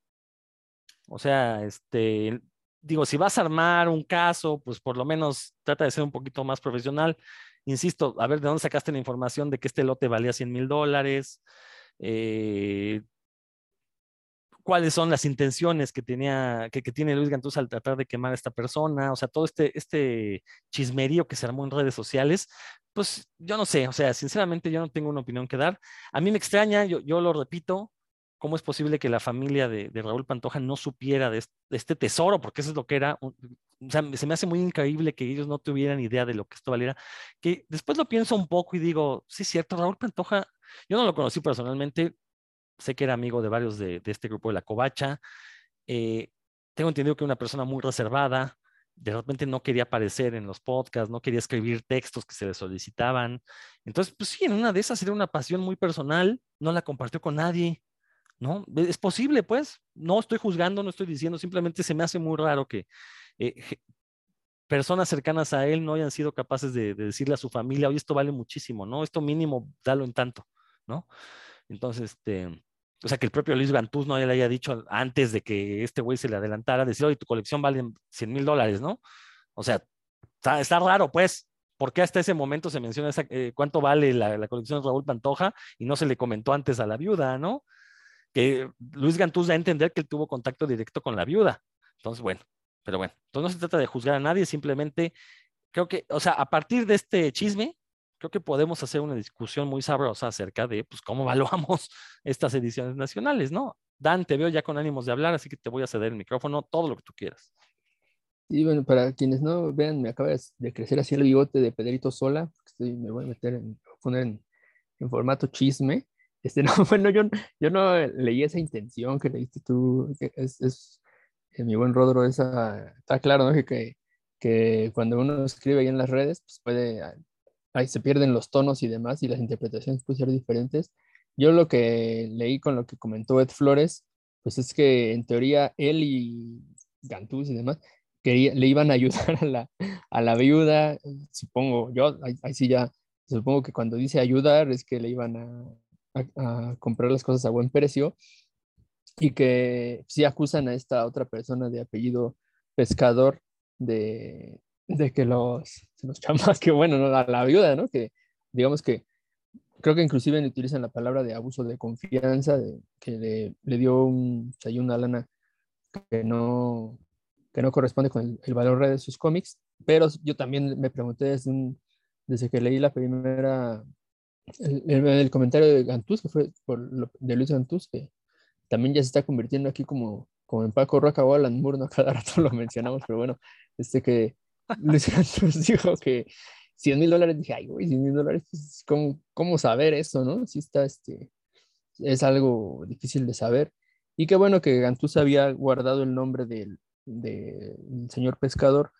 O sea, este, digo, si vas a armar un caso, pues por lo menos trata de ser un poquito más profesional. Insisto, a ver, ¿de dónde sacaste la información de que este lote valía 100 mil dólares? Eh, cuáles son las intenciones que tenía, que, tiene Luis Gantuz al tratar de quemar a esta persona, o sea, todo este, este chismerío que se armó en redes sociales, pues yo no sé, o sea, sinceramente yo no tengo una opinión que dar. A mí me extraña, yo, yo lo repito, cómo es posible que la familia de, Raúl Pantoja no supiera de este, tesoro, porque eso es lo que era. se me hace muy increíble que ellos no tuvieran idea de lo que esto valiera. Que después lo pienso un poco y digo, sí, es cierto, Raúl Pantoja, yo no lo conocí personalmente, sé que era amigo de varios de, este grupo de la Covacha. Eh, tengo entendido que era una persona muy reservada, de repente no quería aparecer en los podcasts, no quería escribir textos que se le solicitaban. Entonces, pues sí, en una de esas era una pasión muy personal, no la compartió con nadie. ¿No? Es posible, pues, no estoy juzgando, no estoy diciendo, simplemente se me hace muy raro que eh, personas cercanas a él no hayan sido capaces de, decirle a su familia, oye, esto vale muchísimo, ¿no? Esto mínimo, dalo en tanto, ¿no? Entonces, este, o sea, que el propio Luis Gantuz no le haya dicho antes de que este güey se le adelantara, decir, oye, tu colección vale 100 mil dólares, ¿no? O sea, está, raro, pues, ¿por qué hasta ese momento se menciona eh, cuánto vale la, colección de Raúl Pantoja y no se le comentó antes a la viuda, ¿no? Que Luis Gantuz da a entender que él tuvo contacto directo con la viuda. Entonces, bueno, pero bueno, entonces no se trata de juzgar a nadie, simplemente creo que, o sea, a partir de este chisme, creo que podemos hacer una discusión muy sabrosa acerca de, pues, cómo evaluamos estas ediciones nacionales, ¿no? Dan, te veo ya con ánimos de hablar, así que te voy a ceder el micrófono, todo lo que tú quieras. Y bueno, para quienes no vean, me acaba de crecer así el bigote de Pedrito Sola, estoy, me voy a meter en, poner en formato chisme. Este, no, bueno, yo, yo no leí esa intención que leíste tú, es, es eh, mi buen Rodro, esa, está claro, ¿no? Que, que cuando uno escribe ahí en las redes, pues puede, ah, ahí se pierden los tonos y demás y las interpretaciones pueden ser diferentes. Yo lo que leí con lo que comentó Ed Flores, pues es que en teoría él y Gantús y demás quería, le iban a ayudar a la, a la viuda, supongo, yo ahí, ahí sí ya, supongo que cuando dice ayudar es que le iban a, a, comprar las cosas a buen precio y que sí acusan a esta otra persona de apellido pescador de, de que los, los chamas, que bueno, ¿no? a la viuda, ¿no? Que digamos que creo que inclusive utilizan la palabra de abuso de confianza, de, que le, le dio un, o una lana que no, que no corresponde con el, valor real de sus cómics, pero yo también me pregunté desde, desde que leí la primera el, comentario de Gantuz, que fue por de Luis Gantuz, que también ya se está convirtiendo aquí como, como en Paco Roca o Alan Moore, no cada rato lo mencionamos, pero bueno, este que Luis Gantuz dijo que 100 mil dólares, dije, ay, güey, 100 mil dólares, pues, ¿cómo, ¿cómo, saber eso, no? Si está, este, es algo difícil de saber. Y qué bueno que Gantuz había guardado el nombre del, del señor pescador,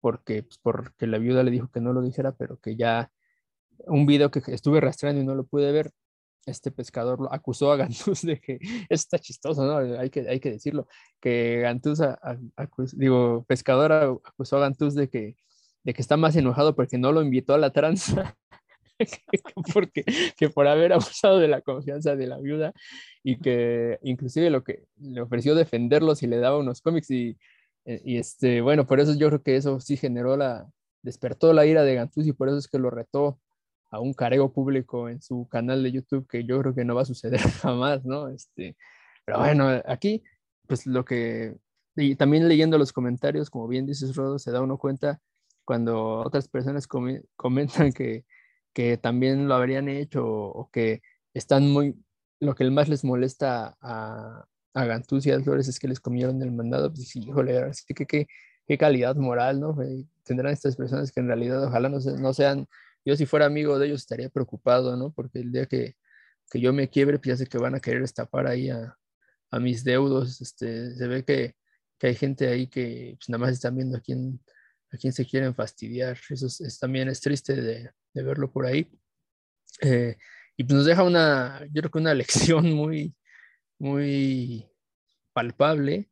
porque, pues, porque la viuda le dijo que no lo dijera, pero que ya un video que estuve rastreando y no lo pude ver, este pescador acusó a Gantuz de que está chistoso, ¿no? Hay que, hay que decirlo, que Gantuz, digo, pescador acusó a Gantuz de que, de que está más enojado porque no lo invitó a la tranza, porque, que por haber abusado de la confianza de la viuda y que inclusive lo que le ofreció defenderlo si le daba unos cómics y, y este, bueno, por eso yo creo que eso sí generó la, despertó la ira de Gantuz y por eso es que lo retó a un careo público en su canal de YouTube que yo creo que no va a suceder jamás, ¿no? Este, pero bueno, aquí, pues lo que, y también leyendo los comentarios, como bien dices, Rodo, se da uno cuenta cuando otras personas comentan que, que también lo habrían hecho o, que están muy, lo que más les molesta a, a Gantuz y a Flores es que les comieron el mandado, pues híjole, así que qué, calidad moral, ¿no? Tendrán estas personas que en realidad ojalá no, no sean yo si fuera amigo de ellos estaría preocupado, ¿no? Porque el día que, que yo me quiebre, pues ya sé que van a querer estapar ahí a, a mis deudos. Este, se ve que, que, hay gente ahí que pues, nada más están viendo a quién, a quién se quieren fastidiar. Eso es, también es triste de, verlo por ahí. Eh, y pues nos deja una, yo creo que una lección muy, muy palpable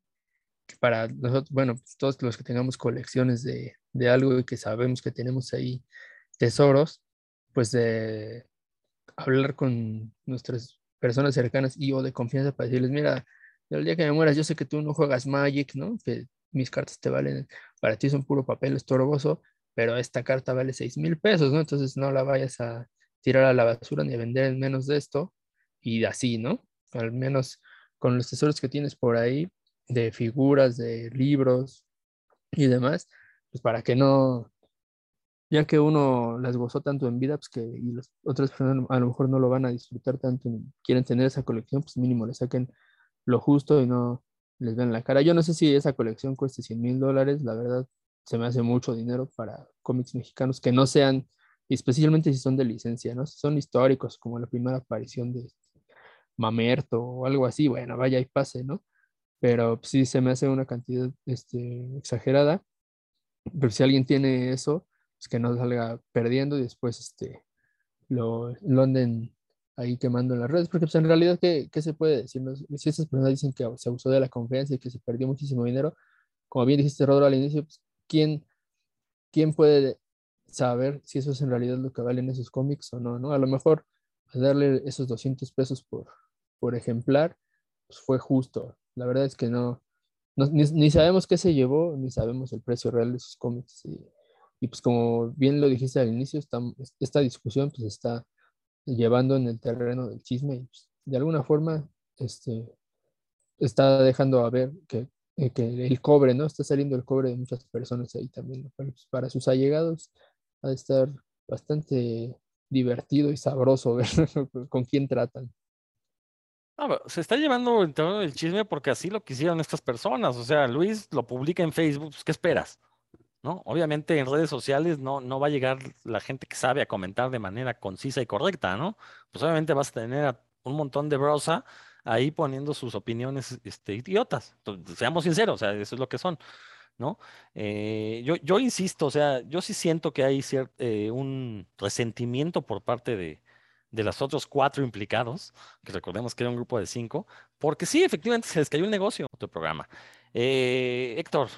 para nosotros, bueno, pues, todos los que tengamos colecciones de, de algo que sabemos que tenemos ahí tesoros, pues de hablar con nuestras personas cercanas y o de confianza para decirles, mira, el día que me mueras, yo sé que tú no juegas Magic, ¿no? Que mis cartas te valen, para ti son puro papel estorboso, pero esta carta vale 6 mil pesos, ¿no? Entonces no la vayas a tirar a la basura ni a vender en menos de esto y así, ¿no? Al menos con los tesoros que tienes por ahí, de figuras, de libros y demás, pues para que no, ya que uno las gozó tanto en vida, pues que y las otras personas a lo mejor no lo van a disfrutar tanto, quieren tener esa colección, pues mínimo le saquen lo justo y no les ven la cara. Yo no sé si esa colección cueste 100 mil dólares, la verdad se me hace mucho dinero para cómics mexicanos que no sean, especialmente si son de licencia, ¿no? Si son históricos, como la primera aparición de Mamerto o algo así, bueno, vaya y pase, ¿no? Pero sí se me hace una cantidad este, exagerada. Pero si alguien tiene eso, pues que no salga perdiendo y después este, lo, lo anden ahí quemando en las redes, porque pues en realidad, ¿qué, qué se puede decir? Si esas personas dicen que se abusó de la confianza y que se perdió muchísimo dinero, como bien dijiste, Rodro, al inicio, pues, ¿quién, ¿quién puede saber si eso es en realidad lo que valen esos cómics o no? ¿no? A lo mejor darle esos 200 pesos por, por ejemplar, pues fue justo. La verdad es que no, ni, sabemos qué se llevó, ni sabemos el precio real de esos cómics. Pues como bien lo dijiste al inicio, esta discusión pues está llevando en el terreno del chisme y pues, de alguna forma este, está dejando a ver que, eh, que, el cobre, ¿no? Está saliendo el cobre de muchas personas ahí también. Pues, para sus allegados ha de estar bastante divertido y sabroso ver con quién tratan. se está llevando el terreno del chisme porque así lo quisieron estas personas. O sea, Luis lo publica en Facebook, pues, ¿qué esperas? Obviamente en redes sociales no, no va a llegar la gente que sabe a comentar de manera concisa y correcta, ¿no? Pues obviamente vas a tener un montón de brosa ahí poniendo sus opiniones este, idiotas. seamos sinceros, o sea, eso es lo que son, ¿no? Eh, yo, yo insisto, o sea, yo sí siento que hay eh, un resentimiento por parte de, de los otros cuatro implicados, que recordemos que era un grupo de cinco, porque sí, efectivamente se les cayó el negocio, otro programa. Eh, Héctor,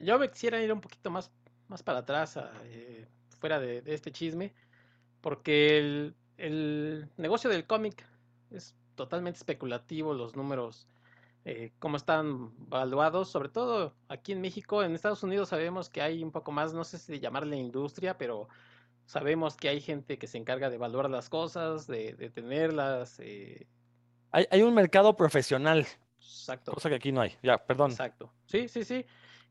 yo me quisiera ir un poquito más, más para atrás, eh, fuera de, este chisme, porque el, el negocio del cómic es totalmente especulativo, los números, eh, cómo están valuados, sobre todo aquí en México, en Estados Unidos sabemos que hay un poco más, no sé si llamarle industria, pero sabemos que hay gente que se encarga de evaluar las cosas, de, de tenerlas. Eh. Hay, hay, un mercado profesional. Exacto. Cosa que aquí no hay. Ya, perdón. Exacto. Sí, sí, sí.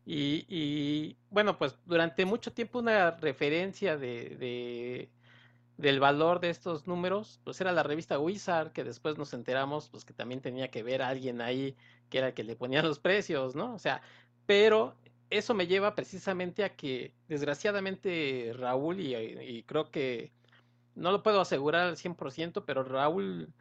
Y, bueno, pues durante mucho tiempo una referencia de, del valor de estos números, pues era la revista Wizard, que después nos enteramos, pues que también tenía que ver a alguien ahí que era el que le ponía los precios, ¿no? O sea, pero eso me lleva precisamente a que, desgraciadamente, Raúl, y, y creo que no lo puedo asegurar al 100%, pero Raúl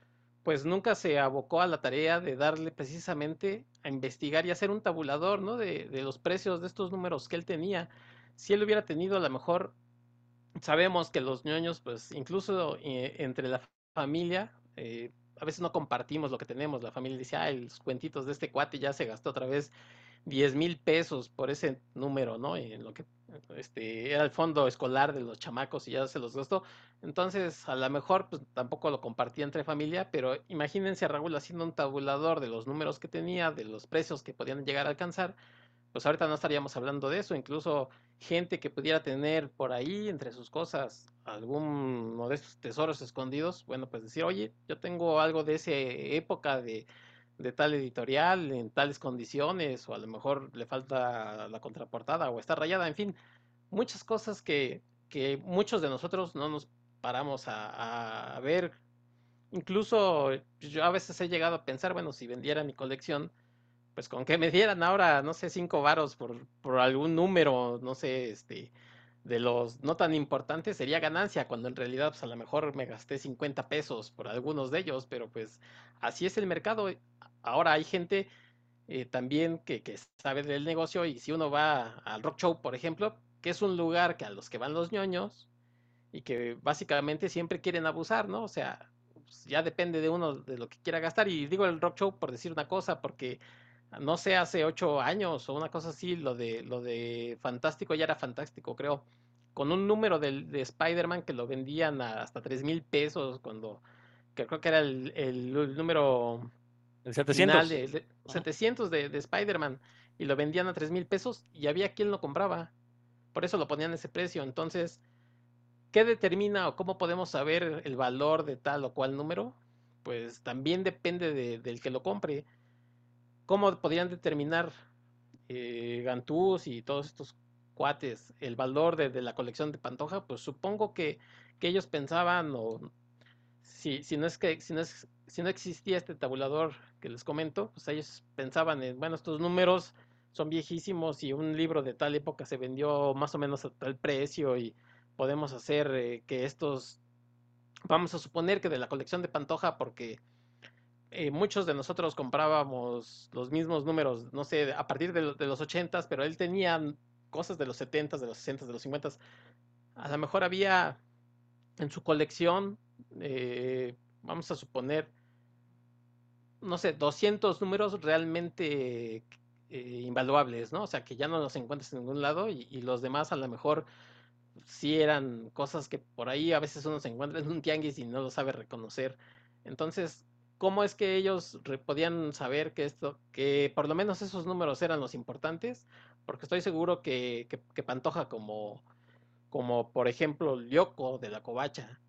pues nunca se abocó a la tarea de darle precisamente a investigar y hacer un tabulador, ¿no? De, los precios de estos números que él tenía. Si él hubiera tenido a lo mejor, sabemos que los ñoños, pues incluso eh, entre la familia, eh, a veces no compartimos lo que tenemos. La familia dice, ah, los cuentitos de este cuate ya se gastó otra vez 10 mil pesos por ese número, ¿no? En lo que este, era el fondo escolar de los chamacos y ya se los gastó. Entonces, a lo mejor pues, tampoco lo compartía entre familia, pero imagínense a Raúl haciendo un tabulador de los números que tenía, de los precios que podían llegar a alcanzar. Pues ahorita no estaríamos hablando de eso, incluso gente que pudiera tener por ahí entre sus cosas alguno de esos tesoros escondidos, bueno, pues decir, oye, yo tengo algo de esa época de de tal editorial en tales condiciones, o a lo mejor le falta la contraportada o está rayada, en fin, muchas cosas que, que muchos de nosotros no nos paramos a, ver. Incluso yo a veces he llegado a pensar, bueno, si vendiera mi colección, pues con que me dieran ahora, no sé, cinco varos por, por algún número, no sé, este, de los no tan importantes sería ganancia, cuando en realidad pues a lo mejor me gasté 50 pesos por algunos de ellos, pero pues así es el mercado. Ahora hay gente eh, también que, que, sabe del negocio y si uno va al rock show, por ejemplo, que es un lugar que a los que van los ñoños y que básicamente siempre quieren abusar, ¿no? O sea, pues, ya depende de uno de lo que quiera gastar. Y digo el rock show por decir una cosa, porque no sé, hace ocho años o una cosa así, lo de, lo de Fantástico ya era fantástico, creo. Con un número de, de Spider-Man que lo vendían a hasta tres mil pesos cuando que creo que era el, el, número El 700. de, de 700 de, de Spider-Man y lo vendían a 3 mil pesos y había quien lo compraba. Por eso lo ponían a ese precio. Entonces, ¿qué determina o cómo podemos saber el valor de tal o cual número? Pues también depende de, del que lo compre. ¿Cómo podrían determinar eh, Gantús y todos estos cuates el valor de, la colección de Pantoja? Pues supongo que, que ellos pensaban, o si, si, no es que si no, es, si no existía este tabulador que les comento, pues ellos pensaban en, bueno, estos números son viejísimos y un libro de tal época se vendió más o menos a tal precio y podemos hacer eh, que estos, vamos a suponer que de la colección de Pantoja, porque eh, muchos de nosotros comprábamos los mismos números, no sé, a partir de, los 80, pero él tenía cosas de los 70, de los 60, de los 50. A lo mejor había en su colección, eh, vamos a suponer, no sé, 200 números realmente eh, invaluables, ¿no? O sea, que ya no los encuentras en ningún lado y, y, los demás a lo mejor sí eran cosas que por ahí a veces uno se encuentra en un tianguis y no lo sabe reconocer. Entonces, ¿cómo es que ellos podían saber que esto, que por lo menos esos números eran los importantes? Porque estoy seguro que, que, Pantoja como, como por ejemplo Lyoko de la Covacha,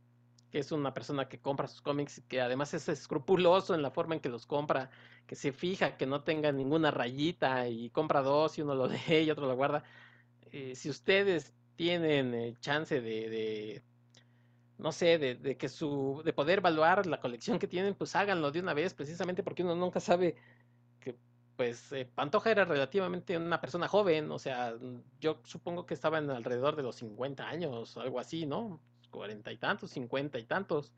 que es una persona que compra sus cómics, que además es escrupuloso en la forma en que los compra, que se fija que no tenga ninguna rayita y compra dos y uno lo lee y otro lo guarda. Eh, si ustedes tienen eh, chance de no sé, de, de, que su, de poder evaluar la colección que tienen, pues háganlo de una vez, precisamente porque uno nunca sabe que, pues, eh, Pantoja era relativamente una persona joven, o sea, yo supongo que estaba en alrededor de los 50 años, algo así, ¿no? cuarenta y tantos, cincuenta y tantos.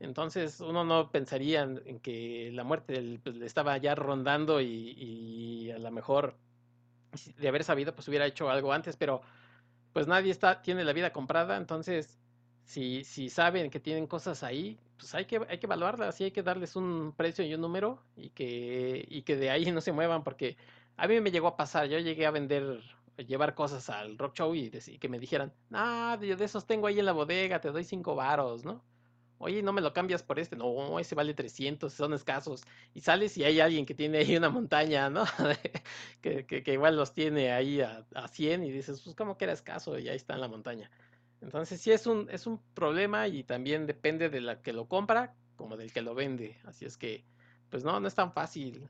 Entonces uno no pensaría en, en que la muerte pues, le estaba ya rondando y, y, a lo mejor de haber sabido pues hubiera hecho algo antes, pero pues nadie está, tiene la vida comprada, entonces si, si saben que tienen cosas ahí, pues hay que, hay que evaluarlas y hay que darles un precio y un número y que, y que de ahí no se muevan, porque a mí me llegó a pasar, yo llegué a vender llevar cosas al rock show y, que me dijeran, ah, de, de, esos tengo ahí en la bodega, te doy cinco varos, ¿no? Oye, no me lo cambias por este, no, ese vale 300, son escasos. Y sales y hay alguien que tiene ahí una montaña, ¿no? que, que, que, igual los tiene ahí a, a 100 y dices, pues como que era escaso y ahí está en la montaña. Entonces sí es un, es un problema y también depende de la que lo compra como del que lo vende. Así es que, pues no, no es tan fácil.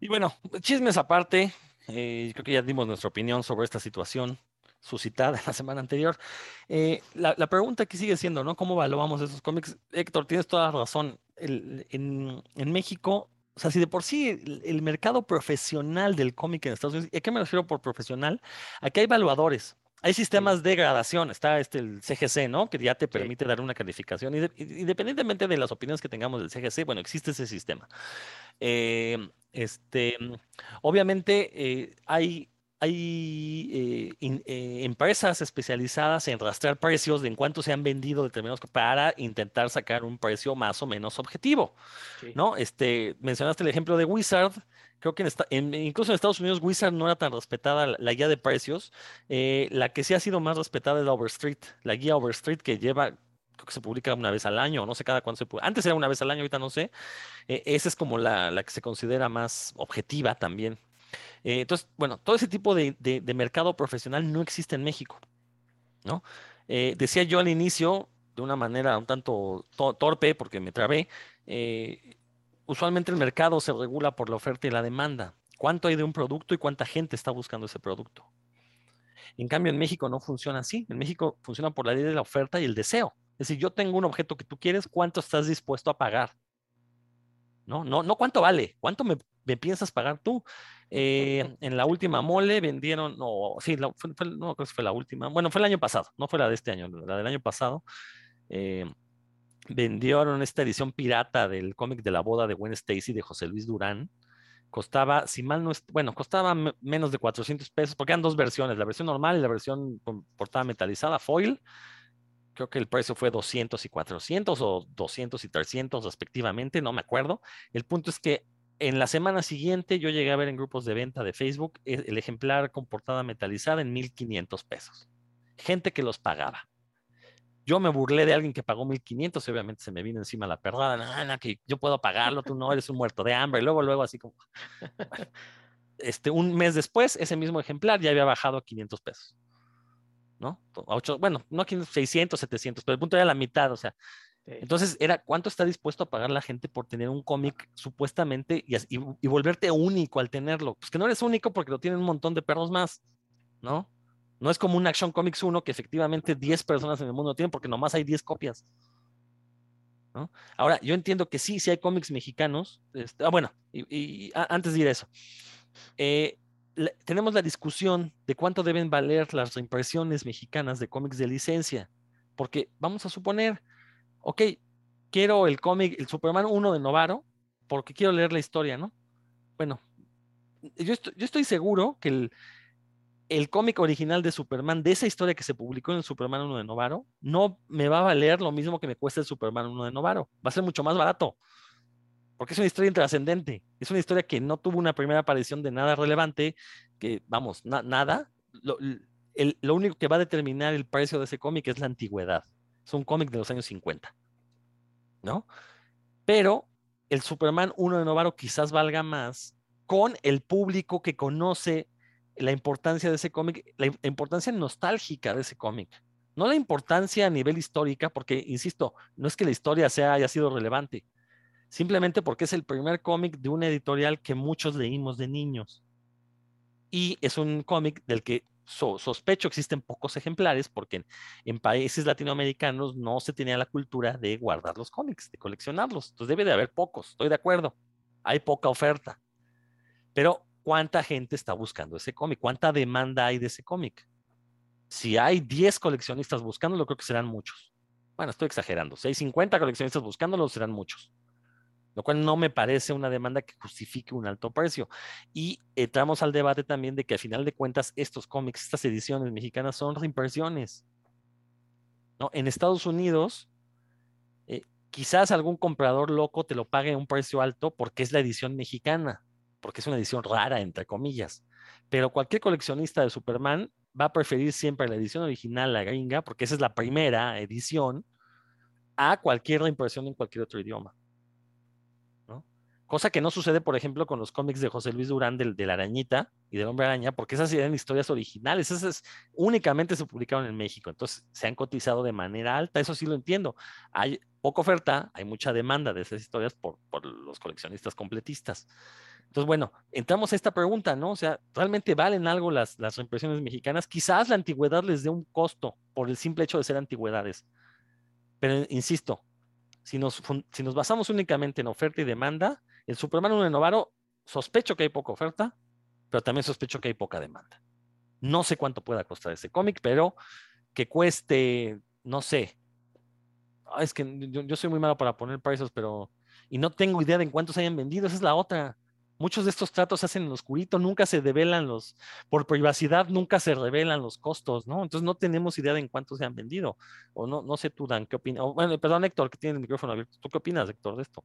Y bueno, chismes aparte, eh, creo que ya dimos nuestra opinión sobre esta situación suscitada la semana anterior. Eh, la, la, pregunta aquí sigue siendo, ¿no? ¿Cómo evaluamos esos cómics? Héctor, tienes toda la razón. El, en, en, México, o sea, si de por sí el, el mercado profesional del cómic en Estados Unidos, ¿a qué me refiero por profesional? Aquí hay evaluadores. Hay sistemas de gradación, está este el CGC, ¿no? Que ya te permite sí. dar una calificación. Independientemente de las opiniones que tengamos del CGC, bueno, existe ese sistema. Eh, este, obviamente eh, hay, hay eh, in, eh, empresas especializadas en rastrear precios de en cuánto se han vendido determinados para intentar sacar un precio más o menos objetivo, sí. ¿no? Este, mencionaste el ejemplo de Wizard, creo que en esta, en, incluso en Estados Unidos Wizard no era tan respetada la, la guía de precios, eh, la que sí ha sido más respetada es la Overstreet, la guía Overstreet que lleva creo que se publica una vez al año, no sé cada cuándo se publica. Antes era una vez al año, ahorita no sé. Eh, esa es como la, la, que se considera más objetiva también. Eh, entonces, bueno, todo ese tipo de, mercado profesional no existe en México, ¿no? Eh, decía yo al inicio, de una manera un tanto to torpe, porque me trabé, eh, usualmente el mercado se regula por la oferta y la demanda. ¿Cuánto hay de un producto y cuánta gente está buscando ese producto? En cambio, en México no funciona así. En México funciona por la ley de la oferta y el deseo. Es decir, yo tengo un objeto que tú quieres, ¿cuánto estás dispuesto a pagar? No, no, no cuánto vale, cuánto me, me piensas pagar tú. Eh, en la última mole vendieron, no, sí, la, fue, fue, no creo que fue la última, bueno, fue el año pasado, no fue la de este año, la del año pasado. Eh, vendieron esta edición pirata del cómic de la boda de Gwen Stacy de José Luis Durán. Costaba, si mal no es, bueno, costaba menos de 400 pesos, porque eran dos versiones, la versión normal y la versión con portada metalizada, foil creo que el precio fue 200 y 400 o 200 y 300 respectivamente, no me acuerdo. El punto es que en la semana siguiente yo llegué a ver en grupos de venta de Facebook el ejemplar con portada metalizada en 1500 pesos. Gente que los pagaba. Yo me burlé de alguien que pagó 1500 y obviamente se me vino encima la perrada. No, no, que yo puedo pagarlo, tú no eres un muerto de hambre. Y luego, luego, así como. Este, un mes después, ese mismo ejemplar ya había bajado a 500 pesos. ¿No? A 8, bueno, no 500, 600, 700, pero el punto era la mitad, o sea. Entonces, era cuánto está dispuesto a pagar la gente por tener un cómic supuestamente y, y, y, volverte único al tenerlo. Pues que no eres único porque lo tienen un montón de perros más, ¿no? No es como un Action Comics 1 que efectivamente 10 personas en el mundo tienen porque nomás hay 10 copias. ¿no? Ahora, yo entiendo que sí, sí hay cómics mexicanos. Este, ah, bueno, y, y antes de ir a eso, eh, tenemos la discusión de cuánto deben valer las reimpresiones mexicanas de cómics de licencia. Porque vamos a suponer, ok, quiero el cómic, el Superman 1 de Novaro, porque quiero leer la historia, ¿no? Bueno, yo estoy, yo estoy seguro que el, el cómic original de Superman, de esa historia que se publicó en el Superman 1 de Novaro, no me va a valer lo mismo que me cuesta el Superman 1 de Novaro. Va a ser mucho más barato. Porque es una historia intrascendente. Es una historia que no tuvo una primera aparición de nada relevante, que, vamos, na nada. Lo, único que va a determinar el precio de ese cómic es la antigüedad. Es un cómic de los años 50. ¿No? Pero el Superman 1 de Novaro quizás valga más con el público que conoce la importancia de ese cómic, la importancia nostálgica de ese cómic. No la importancia a nivel histórica, porque, insisto, no es que la historia sea, haya sido relevante, simplemente porque es el primer cómic de una editorial que muchos leímos de niños. Y es un cómic del que so, sospecho existen pocos ejemplares, porque en, en, países latinoamericanos no se tenía la cultura de guardar los cómics, de coleccionarlos. Entonces debe de haber pocos, estoy de acuerdo. Hay poca oferta. Pero cuánta gente está buscando ese cómic, cuánta demanda hay de ese cómic. Si hay 10 coleccionistas buscándolo, creo que serán muchos. Bueno, estoy exagerando. Si hay 50 coleccionistas buscándolo, serán muchos. Lo cual no me parece una demanda que justifique un alto precio. Y entramos al debate también de que a final de cuentas estos cómics, estas ediciones mexicanas son reimpresiones. ¿No? En Estados Unidos, eh, quizás algún comprador loco te lo pague a un precio alto porque es la edición mexicana porque es una edición rara, entre comillas. Pero cualquier coleccionista de Superman va a preferir siempre la edición original, la gringa, porque esa es la primera edición, a cualquier reimpresión en cualquier otro idioma. Cosa que no sucede, por ejemplo, con los cómics de José Luis Durán del, de la Arañita y del Hombre Araña, porque esas eran historias originales, esas únicamente se publicaron en México, entonces se han cotizado de manera alta, eso sí lo entiendo. Hay poca oferta, hay mucha demanda de esas historias por, por los coleccionistas completistas. Entonces, bueno, entramos a esta pregunta, ¿no? O sea, ¿realmente valen algo las, las reimpresiones mexicanas? Quizás la antigüedad les dé un costo por el simple hecho de ser antigüedades. Pero, insisto, si nos, si nos basamos únicamente en oferta y demanda, el Superman 1 de Novaro, sospecho que hay poca oferta, pero también sospecho que hay poca demanda. No sé cuánto pueda costar ese cómic, pero que cueste, no sé. Es que yo, soy muy malo para poner precios, pero... Y no tengo idea de en cuántos hayan vendido, esa es la otra Muchos de estos tratos se hacen en oscurito, nunca se develan los, por privacidad, nunca se revelan los costos, ¿no? Entonces no tenemos idea de en se han vendido. O no, no sé tú, Dan, ¿qué opinas? bueno, perdón, Héctor, que tiene el micrófono abierto. ¿Tú qué opinas, Héctor, de esto?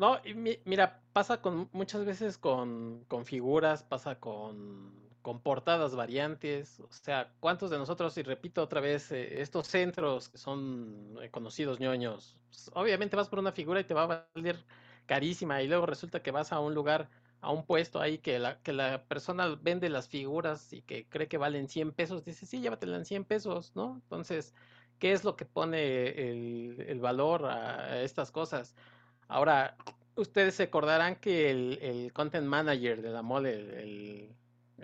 No, mira, pasa con muchas veces con, con figuras, pasa con, con, portadas variantes. O sea, ¿cuántos de nosotros, y repito otra vez, eh, estos centros que son eh, conocidos ñoños, pues, obviamente vas por una figura y te va a valer carísima y luego resulta que vas a un lugar, a un puesto ahí que la, que la persona vende las figuras y que cree que valen 100 pesos, dice, sí, llévatela en 100 pesos, ¿no? Entonces, ¿qué es lo que pone el, el valor a estas cosas? Ahora, ustedes se acordarán que el, content manager de la mole, el,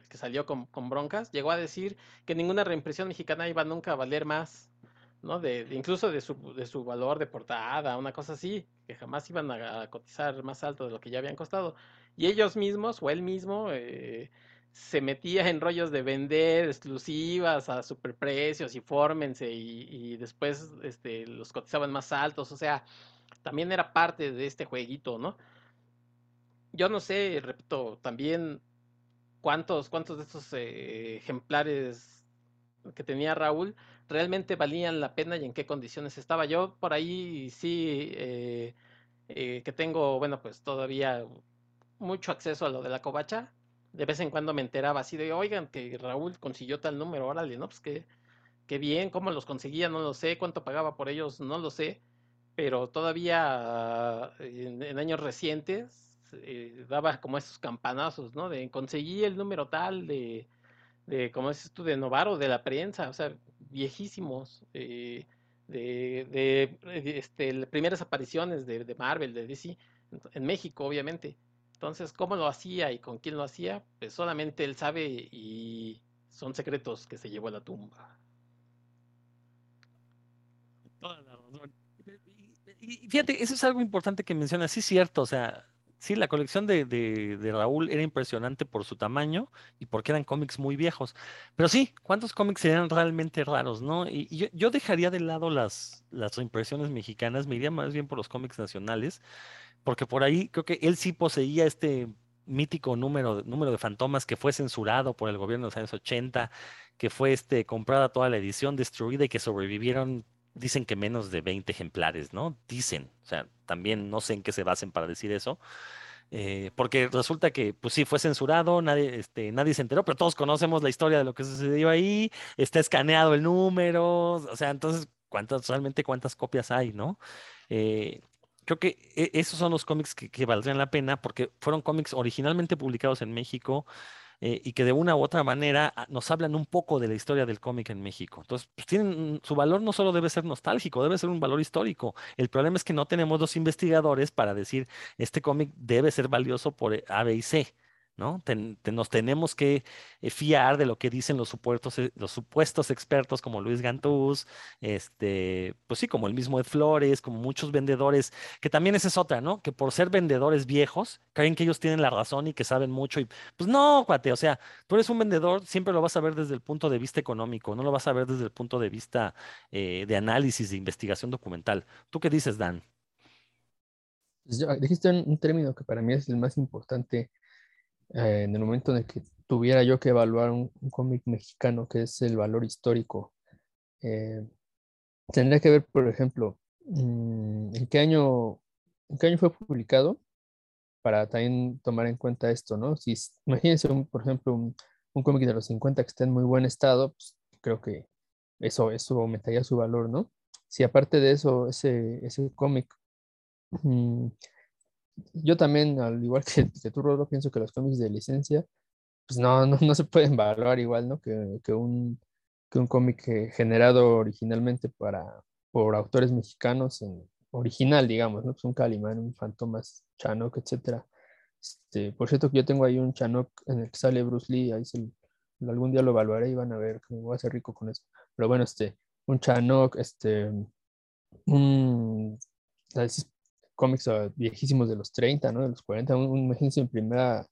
que salió con, broncas, llegó a decir que ninguna reimpresión mexicana iba nunca a valer más ¿no? De, incluso de su, de su valor de portada, una cosa así, que jamás iban a, cotizar más alto de lo que ya habían costado. Y ellos mismos, o él mismo, eh, se metía en rollos de vender exclusivas a superprecios y fórmense y, y, después este, los cotizaban más altos, o sea, también era parte de este jueguito, ¿no? Yo no sé, repito, también cuántos, cuántos de estos eh, ejemplares que tenía Raúl realmente valían la pena y en qué condiciones estaba. Yo por ahí sí eh, eh, que tengo, bueno, pues todavía mucho acceso a lo de la covacha. De vez en cuando me enteraba así de, oigan, que Raúl consiguió tal número, órale, ¿no? Pues qué, qué bien, cómo los conseguía, no lo sé, cuánto pagaba por ellos, no lo sé, pero todavía en, años recientes eh, daba como esos campanazos, ¿no? De conseguí el número tal de, de como dices tú, de Novaro, de la prensa, o sea, viejísimos, eh, de, de, este, primeras apariciones de, de Marvel, de DC, en México, obviamente. Entonces, ¿cómo lo hacía y con quién lo hacía? Pues solamente él sabe y son secretos que se llevó a la tumba. Y fíjate, eso es algo importante que mencionas, sí cierto, o sea, sí, la colección de, de, Raúl era impresionante por su tamaño y porque eran cómics muy viejos, pero sí, ¿cuántos cómics serían realmente raros, no? Y, yo, yo, dejaría de lado las, las reimpresiones mexicanas, me iría más bien por los cómics nacionales, porque por ahí creo que él sí poseía este mítico número, número de fantomas que fue censurado por el gobierno de los años 80, que fue este, comprada toda la edición, destruida y que sobrevivieron, dicen que menos de 20 ejemplares, ¿no? Dicen, o sea, también no sé en qué se basen para decir eso. Eh, porque resulta que, pues sí, fue censurado, nadie, este, nadie se enteró, pero todos conocemos la historia de lo que sucedió ahí, está escaneado el número, o sea, entonces, ¿cuántas, realmente cuántas copias hay, no? Eh, creo que e, esos son los cómics que, valdrían la pena porque fueron cómics originalmente publicados en México eh, y que de una u otra manera ah, nos hablan un poco de la historia del cómic en México. Entonces, pues tienen, su valor no solo debe ser nostálgico, debe ser un valor histórico. El problema es que no tenemos dos investigadores para decir, este cómic debe ser valioso por eh, A, B y C. ¿no? nos tenemos que eh, fiar de lo que dicen los supuestos, eh, los supuestos expertos como Luis Gantús, este, pues sí, como el mismo Ed Flores, como muchos vendedores, que también esa es otra, ¿no? Que por ser vendedores viejos, creen que ellos tienen la razón y que saben mucho y pues no, cuate, o sea, tú eres un vendedor, siempre lo vas a ver desde el punto de vista económico, no lo vas a ver desde el punto de vista eh, de análisis, de investigación documental. ¿Tú qué dices, Dan? Pues dijiste un término que para mí es el más importante eh, en el momento en el que tuviera yo que evaluar un, cómic mexicano, que es el valor histórico, eh, tendría que ver, por ejemplo, mm, en qué año, en qué año fue publicado, para también tomar en cuenta esto, ¿no? Si, imagínense, por ejemplo, un, un cómic de los 50 que esté en muy buen estado, pues creo que eso, eso aumentaría su valor, ¿no? Si aparte de eso, ese, ese cómic mm, yo también, al igual que, que tú, Rodro, pienso que los cómics de licencia, pues no, no, no se pueden evaluar igual, ¿no? Que, que un, que un cómic generado originalmente para, por autores mexicanos, en, original, digamos, ¿no? Pues un Calimán, un Fantomas, Chanok, etcétera. Este, por cierto, que yo tengo ahí un Chanok en el que sale Bruce Lee, ahí se, algún día lo evaluaré y van a ver que me voy a hacer rico con eso. Pero bueno, este, un Chanok, este, un, cómics viejísimos de los 30, ¿no? De los 40, un, imagínense en primera,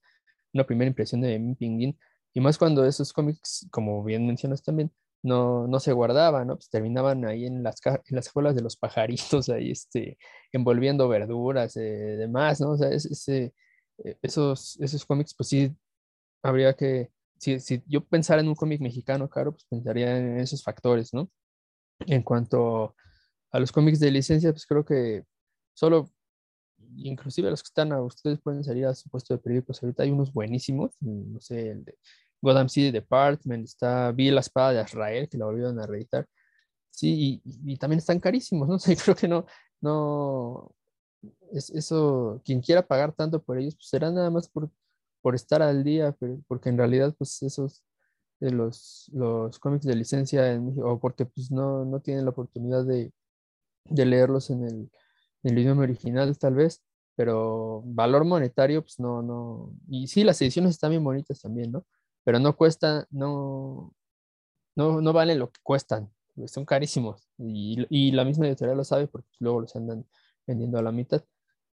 una primera impresión de Mi Pinguín, y más cuando esos cómics, como bien mencionas también, no, no se guardaban, ¿no? Pues terminaban ahí en las, en las de los pajaritos, ahí este, envolviendo verduras, eh, demás, ¿no? O sea, ese, eh, esos, esos cómics, pues sí, habría que, si, si yo pensara en un cómic mexicano, claro, pues pensaría en esos factores, ¿no? En cuanto a los cómics de licencia, pues creo que solo inclusive los que están a ustedes pueden salir a su puesto de periódicos. Ahorita hay unos buenísimos, no sé, el de Gotham City Department, está Vi la espada de Israel, que la volvieron a reeditar. Sí, y, también están carísimos, ¿no? sé, creo que no, no, es, eso, quien quiera pagar tanto por ellos, pues será nada más por, por estar al día, porque en realidad, pues esos de los, los cómics de licencia en México, o porque pues no, no tienen la oportunidad de, de leerlos en el, el idioma original tal vez, pero valor monetario, pues no, no. Y sí, las ediciones están bien bonitas también, ¿no? Pero no cuesta, no, no, no valen lo que cuestan, pues son carísimos. Y, y la misma editorial lo sabe porque luego los andan vendiendo a la mitad.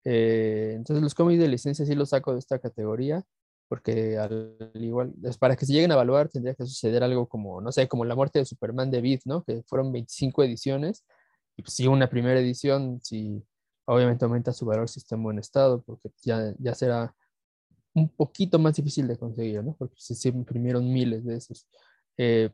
Eh, entonces los cómics de licencia sí los saco de esta categoría, porque al igual, para que se lleguen a evaluar tendría que suceder algo como, no sé, como la muerte de Superman de Beat, ¿no? Que fueron 25 ediciones, y pues sí, una primera edición, si obviamente aumenta su valor si está en buen estado, porque ya, ya será un poquito más difícil de conseguir, ¿no? Porque se, imprimieron miles de esos. Eh,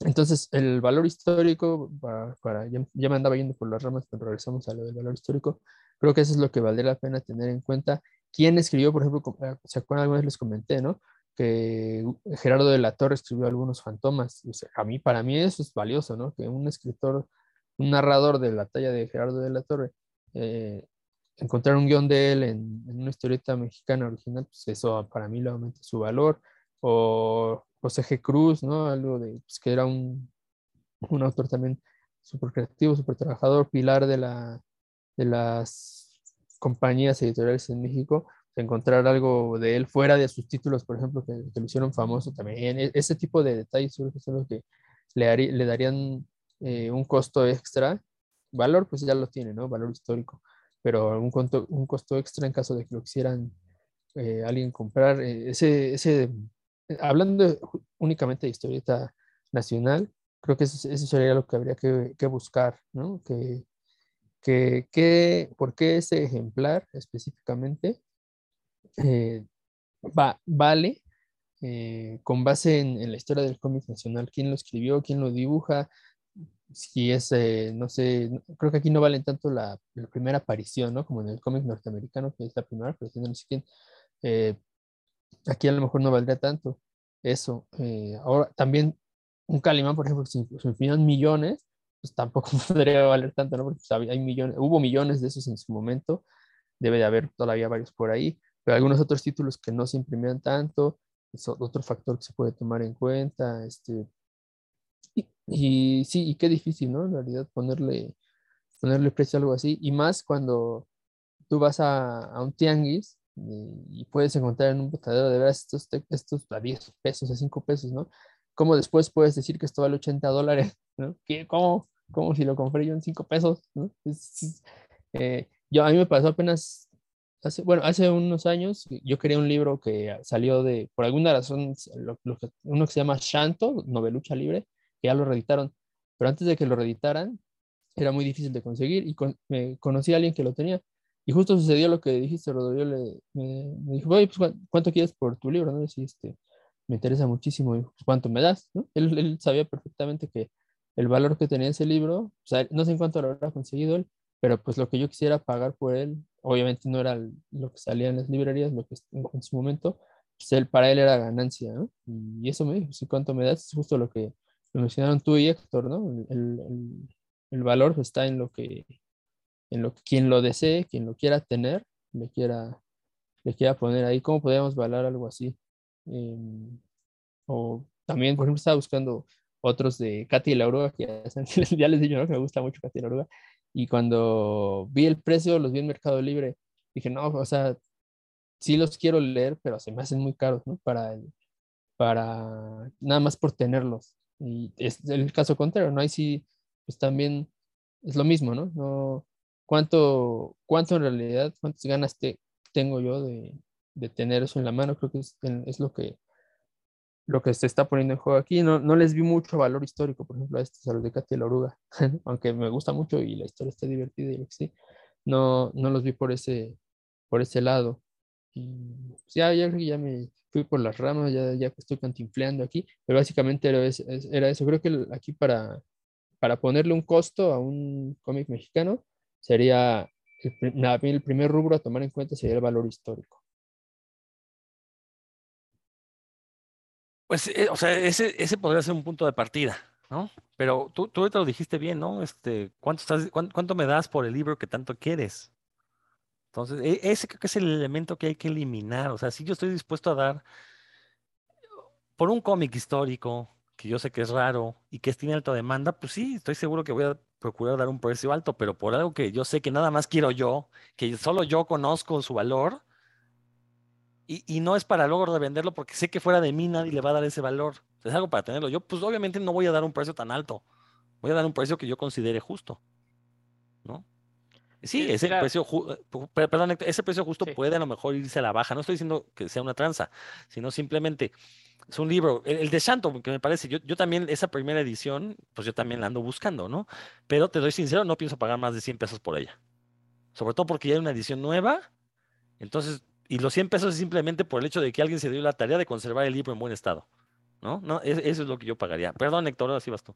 entonces, el valor histórico, para, ya, me andaba yendo por las ramas, pero regresamos a lo del valor histórico, creo que eso es lo que valdría la pena tener en cuenta. ¿Quién escribió, por ejemplo, se acuerdan alguna vez les comenté, ¿no? que Gerardo de la Torre escribió algunos fantomas. a mí, para mí eso es valioso, ¿no? Que un escritor, un narrador de la talla de Gerardo de la Torre, eh, encontrar un guion de él en, una historieta mexicana original, pues eso para mí le aumenta su valor. O José G. Cruz, ¿no? Algo de, pues que era un, un autor también súper creativo, súper trabajador, pilar de, la, de las compañías editoriales en México, encontrar algo de él fuera de sus títulos, por ejemplo, que, lo hicieron famoso también. E, ese tipo de detalles son los que le, darían eh, un costo extra. Valor, pues ya lo tiene, ¿no? Valor histórico. Pero un, costo, un costo extra en caso de que lo quisieran eh, alguien comprar. Eh, ese, ese, hablando únicamente de historieta nacional, creo que eso, sería lo que habría que, que buscar, ¿no? Que, que, que, ¿Por qué ese ejemplar específicamente eh, va, vale eh, con base en, la historia del cómic nacional? ¿Quién lo escribió? ¿Quién lo dibuja? Si es, eh, no sé, creo que aquí no vale tanto la, primera aparición, ¿no? Como en el cómic norteamericano, que es la primera aparición no sé quién. aquí a lo mejor no valdría tanto eso. ahora, también un Calimán, por ejemplo, si, si millones, pues tampoco podría valer tanto, ¿no? Porque pues, hay millones, hubo millones de esos en su momento, debe de haber todavía varios por ahí, pero algunos otros títulos que no se imprimían tanto, es otro factor que se puede tomar en cuenta, este, y, sí, y qué difícil, ¿no? En realidad ponerle, ponerle precio a algo así, y más cuando tú vas a, a un tianguis y, puedes encontrar en un botadero de veras estos, estos a 10 pesos, a 5 pesos, ¿no? ¿Cómo después puedes decir que esto vale 80 dólares? ¿no? ¿Qué, cómo, ¿Cómo si lo compré yo en 5 pesos? ¿no? Eh, yo, a mí me pasó apenas, hace, bueno, hace unos años, yo quería un libro que salió de, por alguna razón, uno que se llama Shanto, novelucha libre, que ya lo reeditaron, pero antes de que lo reeditaran, era muy difícil de conseguir y me conocí a alguien que lo tenía. Y justo sucedió lo que dijiste, Rodrigo, le, me, dijo, oye, pues, ¿cuánto quieres por tu libro? ¿no? Y, este, me interesa muchísimo, pues, ¿cuánto me das? Él, sabía perfectamente que el valor que tenía ese libro, o sea, no sé en cuánto lo habrá conseguido él, pero pues lo que yo quisiera pagar por él, obviamente no era lo que salía en las librerías, lo que en, su momento, pues él, para él era ganancia, ¿no? Y eso me dijo, sí, ¿cuánto me das? Es justo lo que mencionaron tú y Héctor, ¿no? El, valor está en lo que, en lo quien lo desee, quien lo quiera tener, le quiera, le quiera poner ahí. ¿Cómo podemos valorar algo así? Em, o también, por ejemplo, estaba buscando otros de Katy la Oruga, que ya, les dije ¿no? que me gusta mucho Katy la Oruga. Y cuando vi el precio, los vi en Mercado Libre, dije, no, o sea, sí los quiero leer, pero se me hacen muy caros, ¿no? Para, para nada más por tenerlos. Y es el caso contrario, ¿no? Ahí sí, pues también es lo mismo, ¿no? no ¿cuánto, ¿Cuánto en realidad, cuántas ganas te, tengo yo de, de tener eso en la mano, creo que es, es, lo que lo que se está poniendo en juego aquí. No, no les vi mucho valor histórico, por ejemplo, a estos, a los de Katy la Oruga, aunque me gusta mucho y la historia está divertida y lo que sí, no, no los vi por ese, por ese lado. Pues, ya, ya ya me fui por las ramas, ya, ya estoy cantinfleando aquí, pero básicamente era, eso. Creo que aquí para, para ponerle un costo a un cómic mexicano sería el, primer rubro a tomar en cuenta sería el valor histórico. Pues, eh, o sea, ese, ese podría ser un punto de partida, ¿no? Pero tú, tú ahorita lo dijiste bien, ¿no? Este, ¿cuánto, estás, cuánto, me das por el libro que tanto quieres? Entonces, e, ese creo que es el elemento que hay que eliminar. O sea, si yo estoy dispuesto a dar por un cómic histórico, que yo sé que es raro y que tiene alta demanda, pues sí, estoy seguro que voy a procurar dar un precio alto, pero por algo que yo sé que nada más quiero yo, que solo yo conozco su valor, y, no es para luego revenderlo porque sé que fuera de mí nadie le va a dar ese valor. Es algo para tenerlo. Yo, pues obviamente no voy a dar un precio tan alto. Voy a dar un precio que yo considere justo. ¿No? Sí, ese precio, eh, perdón, ese precio justo puede a lo mejor irse a la baja. No estoy diciendo que sea una tranza, sino simplemente es un libro, el, de Shanto, que me parece, yo, yo también, esa primera edición, pues yo también la ando buscando, ¿no? Pero te doy sincero, no pienso pagar más de 100 pesos por ella. Sobre todo porque ya hay una edición nueva. Entonces, y los 100 pesos es simplemente por el hecho de que alguien se dio la tarea de conservar el libro en buen estado. ¿No? no eso es lo que yo pagaría. Perdón, Héctor, así vas tú.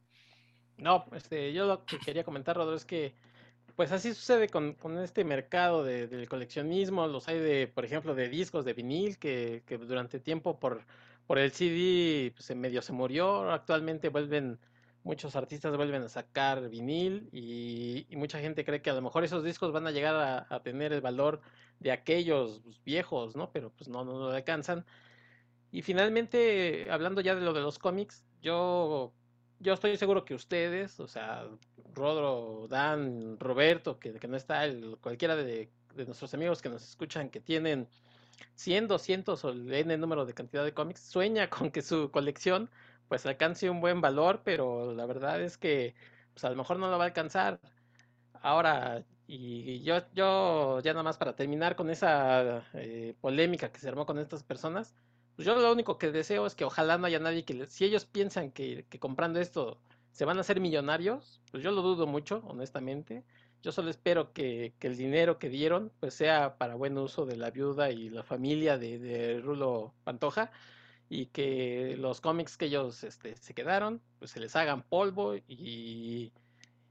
No, este, yo lo que quería comentar, Rodrigo, es que pues así sucede con, este mercado del coleccionismo. Los hay de, por ejemplo, de discos de vinil que, que, durante tiempo por, por el CD pues en medio se murió, actualmente vuelven, muchos artistas vuelven a sacar vinil y, mucha gente cree que a lo mejor esos discos van a llegar a, tener el valor de aquellos pues, viejos, ¿no? Pero pues no, no lo alcanzan. Y finalmente, hablando ya de lo de los cómics, yo, yo estoy seguro que ustedes, o sea, Rodro, Dan, Roberto, que, no está, el, cualquiera de, de nuestros amigos que nos escuchan que tienen 100, 200 o el N número de cantidad de cómics, sueña con que su colección pues alcance un buen valor, pero la verdad es que pues a lo mejor no lo va a alcanzar. Ahora, y yo, yo ya nada más para terminar con esa eh, polémica que se armó con estas personas, pues yo lo único que deseo es que ojalá no haya nadie que, si ellos piensan que, que comprando esto se van a hacer millonarios, pues yo lo dudo mucho, honestamente. Yo solo espero que, el dinero que dieron pues sea para buen uso de la viuda y la familia de, Rulo Pantoja y que los cómics que ellos este, se quedaron pues se les hagan polvo y,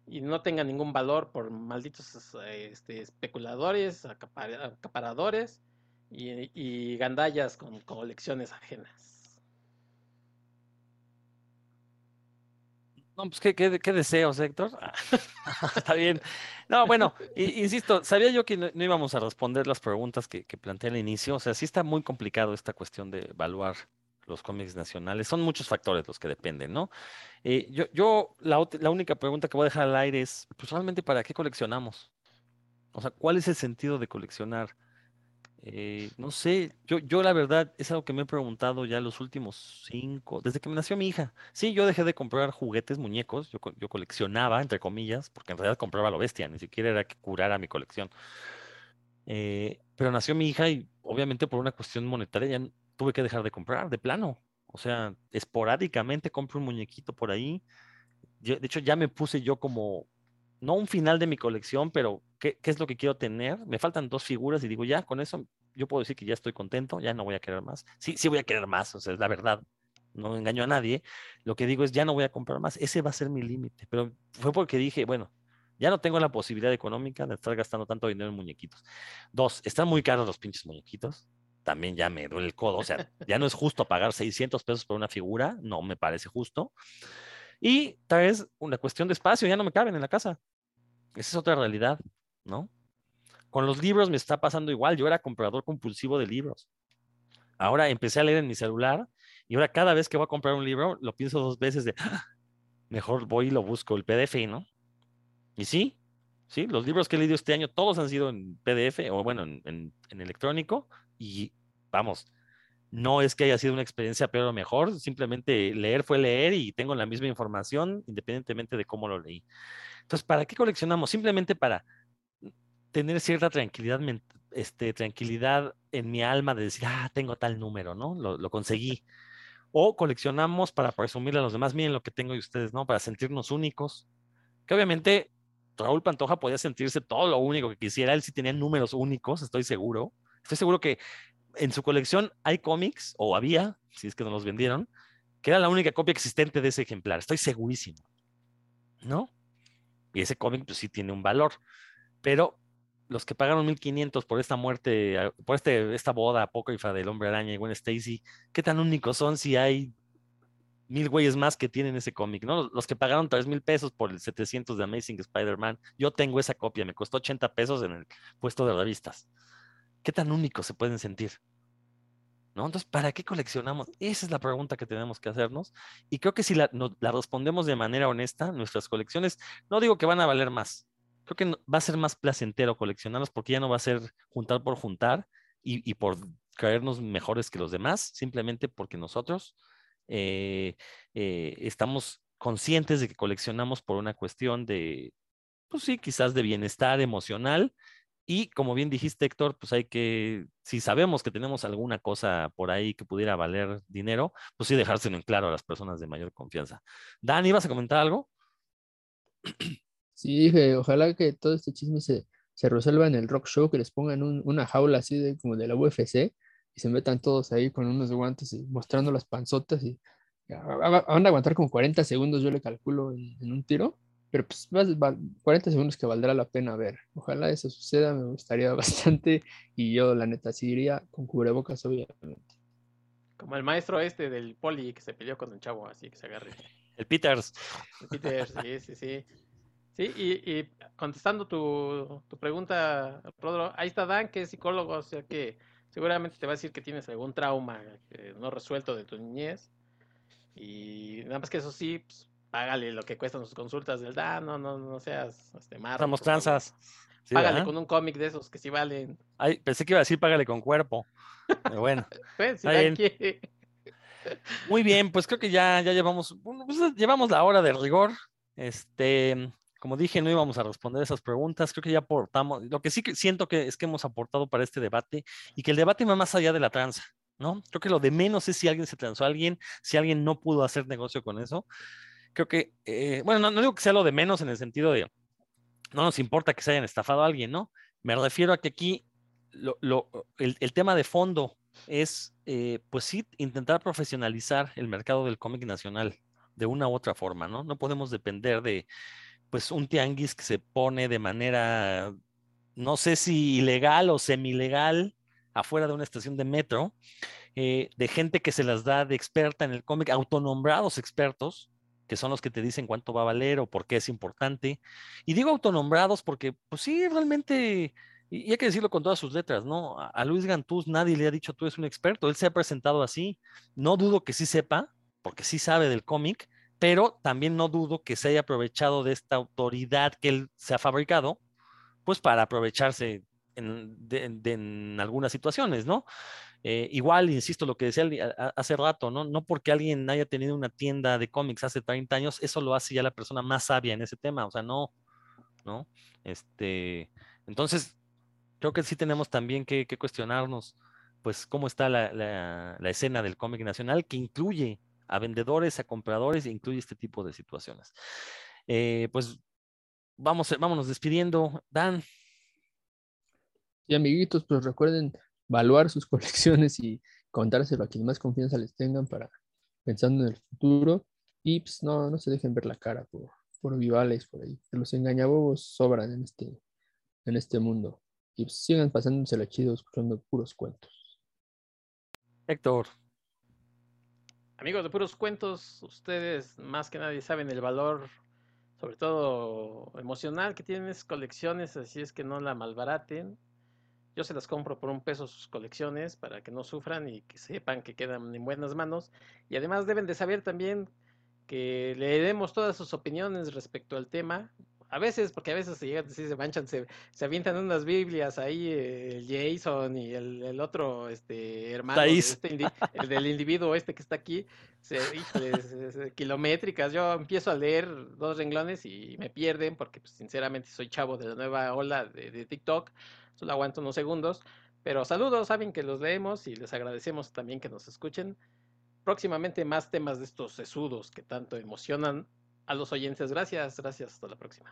no tengan ningún valor por malditos este, especuladores, acaparadores y, y gandallas con colecciones ajenas. No, pues qué, qué, deseos, Héctor. Está bien. No, bueno, insisto, sabía yo que no, íbamos a responder las preguntas que, que, planteé al inicio. O sea, sí está muy complicado esta cuestión de evaluar los cómics nacionales. Son muchos factores los que dependen, ¿no? Eh, yo, yo la, la, única pregunta que voy a dejar al aire es, pues realmente, ¿para qué coleccionamos? O sea, ¿cuál es el sentido de coleccionar? Eh, no sé, yo, yo la verdad es algo que me he preguntado ya los últimos cinco, desde que me nació mi hija. Sí, yo dejé de comprar juguetes, muñecos, yo, yo coleccionaba, entre comillas, porque en realidad compraba lo bestia, ni siquiera era que curara mi colección. Eh, pero nació mi hija y obviamente por una cuestión monetaria ya tuve que dejar de comprar, de plano. O sea, esporádicamente compro un muñequito por ahí. de hecho, ya me puse yo como no un final de mi colección, pero ¿qué, es lo que quiero tener? Me faltan dos figuras y digo, ya, con eso yo puedo decir que ya estoy contento, ya no voy a querer más. Sí, sí voy a querer más, o sea, es la verdad, no engaño a nadie. Lo que digo es, ya no voy a comprar más, ese va a ser mi límite, pero fue porque dije, bueno, ya no tengo la posibilidad económica de estar gastando tanto dinero en muñequitos. Dos, están muy caros los pinches muñequitos. También ya me duele el codo, o sea, ya no es justo pagar 600 pesos por una figura, no me parece justo. Y tal vez una cuestión de espacio, ya no me caben en la casa. Esa es otra realidad, ¿no? Con los libros me está pasando igual. Yo era comprador compulsivo de libros. Ahora empecé a leer en mi celular y ahora cada vez que voy a comprar un libro lo pienso dos veces de, ¡Ah! mejor voy y lo busco, el PDF, ¿no? Y sí, sí, los libros que he leído este año todos han sido en PDF o bueno, en, en electrónico y vamos, no es que haya sido una experiencia peor o mejor, simplemente leer fue leer y tengo la misma información independientemente de cómo lo leí. Entonces, ¿para qué coleccionamos? Simplemente para tener cierta tranquilidad, este, tranquilidad en mi alma de decir, ah, tengo tal número, ¿no? Lo, conseguí. O coleccionamos para presumirle a los demás, miren lo que tengo y ustedes, ¿no? Para sentirnos únicos. Que obviamente Raúl Pantoja podía sentirse todo lo único que quisiera. Él sí tenía números únicos, estoy seguro. Estoy seguro que en su colección hay cómics, o había, si es que no los vendieron, que era la única copia existente de ese ejemplar. Estoy segurísimo. ¿No? Y ese cómic, pues sí tiene un valor. Pero los que pagaron 1500 por esta muerte, ah, por este, esta boda apócrifa del hombre araña y Gwen Stacy, ¿qué tan únicos son si hay mil güeyes más que tienen ese cómic, ¿no? Los que pagaron 3 mil pesos por el 700 de Amazing Spider-Man, yo tengo esa copia, me costó 80 pesos en el puesto de revistas. ¿Qué tan únicos se pueden sentir? ¿no? Entonces, ¿para qué coleccionamos? Esa es la pregunta que tenemos que hacernos. Y creo que si la, respondemos de manera honesta, nuestras colecciones, no digo que van a valer más, creo que va a ser más placentero coleccionarlos porque ya no va a ser juntar por juntar y, por creernos mejores que los demás, simplemente porque nosotros eh, eh, estamos conscientes de que coleccionamos por una cuestión de, pues sí, quizás de bienestar emocional y como bien dijiste, Héctor, pues hay que, si sabemos que tenemos alguna cosa por ahí que pudiera valer dinero, pues sí dejárselo en claro a las personas de mayor confianza. Dan, ¿vas a comentar algo? Sí, dije, ojalá que todo este chisme se, resuelva en el rock show, que les pongan una jaula así de como de la UFC y se metan todos ahí con unos guantes y mostrando las panzotas y van a aguantar como 40 segundos, yo le calculo en un tiro pero pues 40 segundos que valdrá la pena ver. Ojalá eso suceda, me gustaría bastante y yo la neta sí iría con cubrebocas obviamente. Como el maestro este del poli que se peleó con el chavo, así que se agarre. El Peters. El Peter, sí, sí, sí. Sí, y, y contestando tu, tu pregunta, Rodro, ahí está Dan, que es psicólogo, o sea que seguramente te va a decir que tienes algún trauma eh, no resuelto de tu niñez. Y nada más que eso sí, pues, págale lo que cuestan sus consultas del Dan, no, no, no seas este, marro, Estamos favor. tranzas. Sí, Págale ¿verdad? con un cómic de esos que sí valen. Ay, pensé que iba a decir págale con cuerpo. Pero bueno. Pues, si bien. Muy bien, pues creo que ya, ya llevamos, pues, llevamos la hora de rigor. Este, como dije, no íbamos a responder esas preguntas. Creo que ya aportamos. Lo que sí que siento que es que hemos aportado para este debate y que el debate va más allá de la tranza, ¿no? Creo que lo de menos es si alguien se transó a alguien, si alguien no pudo hacer negocio con eso. Creo que, eh, bueno, no, digo que sea lo de menos en el sentido de no nos importa que se hayan estafado a alguien, ¿no? Me refiero a que aquí lo, lo- el, el tema de fondo es, eh, pues sí, intentar profesionalizar el mercado del cómic nacional de una u otra forma, ¿no? No podemos depender de, pues, un tianguis que se pone de manera, no sé si ilegal o semi-legal, afuera de una estación de metro, eh, de gente que se las da de experta en el cómic, autonombrados expertos, que son los que te dicen cuánto va a valer o por qué es importante. Y digo autonombrados porque, pues sí, realmente, y hay que decirlo con todas sus letras, ¿no? A, a Luis Gantús nadie le ha dicho tú eres un experto, él se ha presentado así. No dudo que sí sepa, porque sí sabe del cómic, pero también no dudo que se haya aprovechado de esta autoridad que él se ha fabricado, pues para aprovecharse en, de- de- algunas situaciones, ¿no? Eh, igual, insisto, lo que decía hace rato, ¿no? No porque alguien haya tenido una tienda de cómics hace 30 años, eso lo hace ya la persona más sabia en ese tema, o sea, no, ¿no? Este, entonces, creo que sí tenemos también que, que cuestionarnos, pues, cómo está la, la- la escena del cómic nacional, que incluye a vendedores, a compradores, e incluye este tipo de situaciones. Eh, pues, vamos, vámonos despidiendo. Dan, Y amiguitos, pues recuerden evaluar sus colecciones y contárselo a quien más confianza les tengan para pensando en el futuro. Y pues no, no se dejen ver la cara por, por vivales por ahí. Que los engañabobos sobran en este, en este mundo. Y pues, sigan pasándosela chido escuchando puros cuentos. Héctor, Amigos de puros cuentos, ustedes más que nadie saben el valor, sobre todo emocional, que tienen esas colecciones, así es que no la malbaraten. Yo se las compro por un peso sus colecciones para que no sufran y que sepan que quedan en buenas manos. Y además deben de saber también que le demos todas sus opiniones respecto al tema. A veces, porque a veces se llegan, sí se manchan, se, se avientan unas Biblias ahí, eh, el Jason y el, el otro este, hermano, este el del individuo este que está aquí, se, híjole, se- se- kilométricas. Yo empiezo a leer dos renglones y me pierden porque, pues, sinceramente, soy chavo de la nueva ola de, de TikTok. Solo aguanto unos segundos. Pero saludos, saben que los leemos y les agradecemos también que nos escuchen. Próximamente más temas de estos sesudos que tanto emocionan a los oyentes. Gracias, gracias. Hasta la próxima.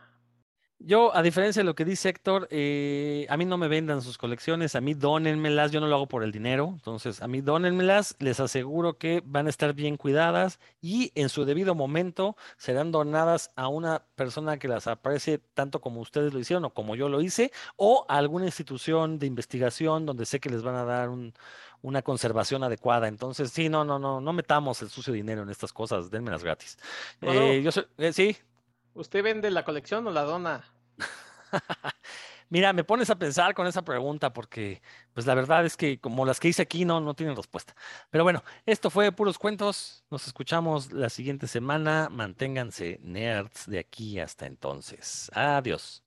Yo, a diferencia de lo que dice Héctor, eh, a mí no me vendan sus colecciones, a mí dónenmelas, yo no lo hago por el dinero, entonces a mí dónenmelas, les aseguro que van a estar bien cuidadas y en su debido momento serán donadas a una persona que las aprecie tanto como ustedes lo hicieron o como yo lo hice, o a alguna institución de investigación donde sé que les van a dar un- una conservación adecuada. Entonces, sí, no, no, no, no metamos el sucio dinero en estas cosas, denmelas gratis. Eh, yo soy, eh, sí. ¿Usted vende la colección o la dona? Mira, me pones a pensar con esa pregunta porque, pues la verdad es que como las que hice aquí no, no tienen respuesta. Pero bueno, esto fue Puros Cuentos. Nos escuchamos la siguiente semana. Manténganse nerds de aquí hasta entonces. Adiós.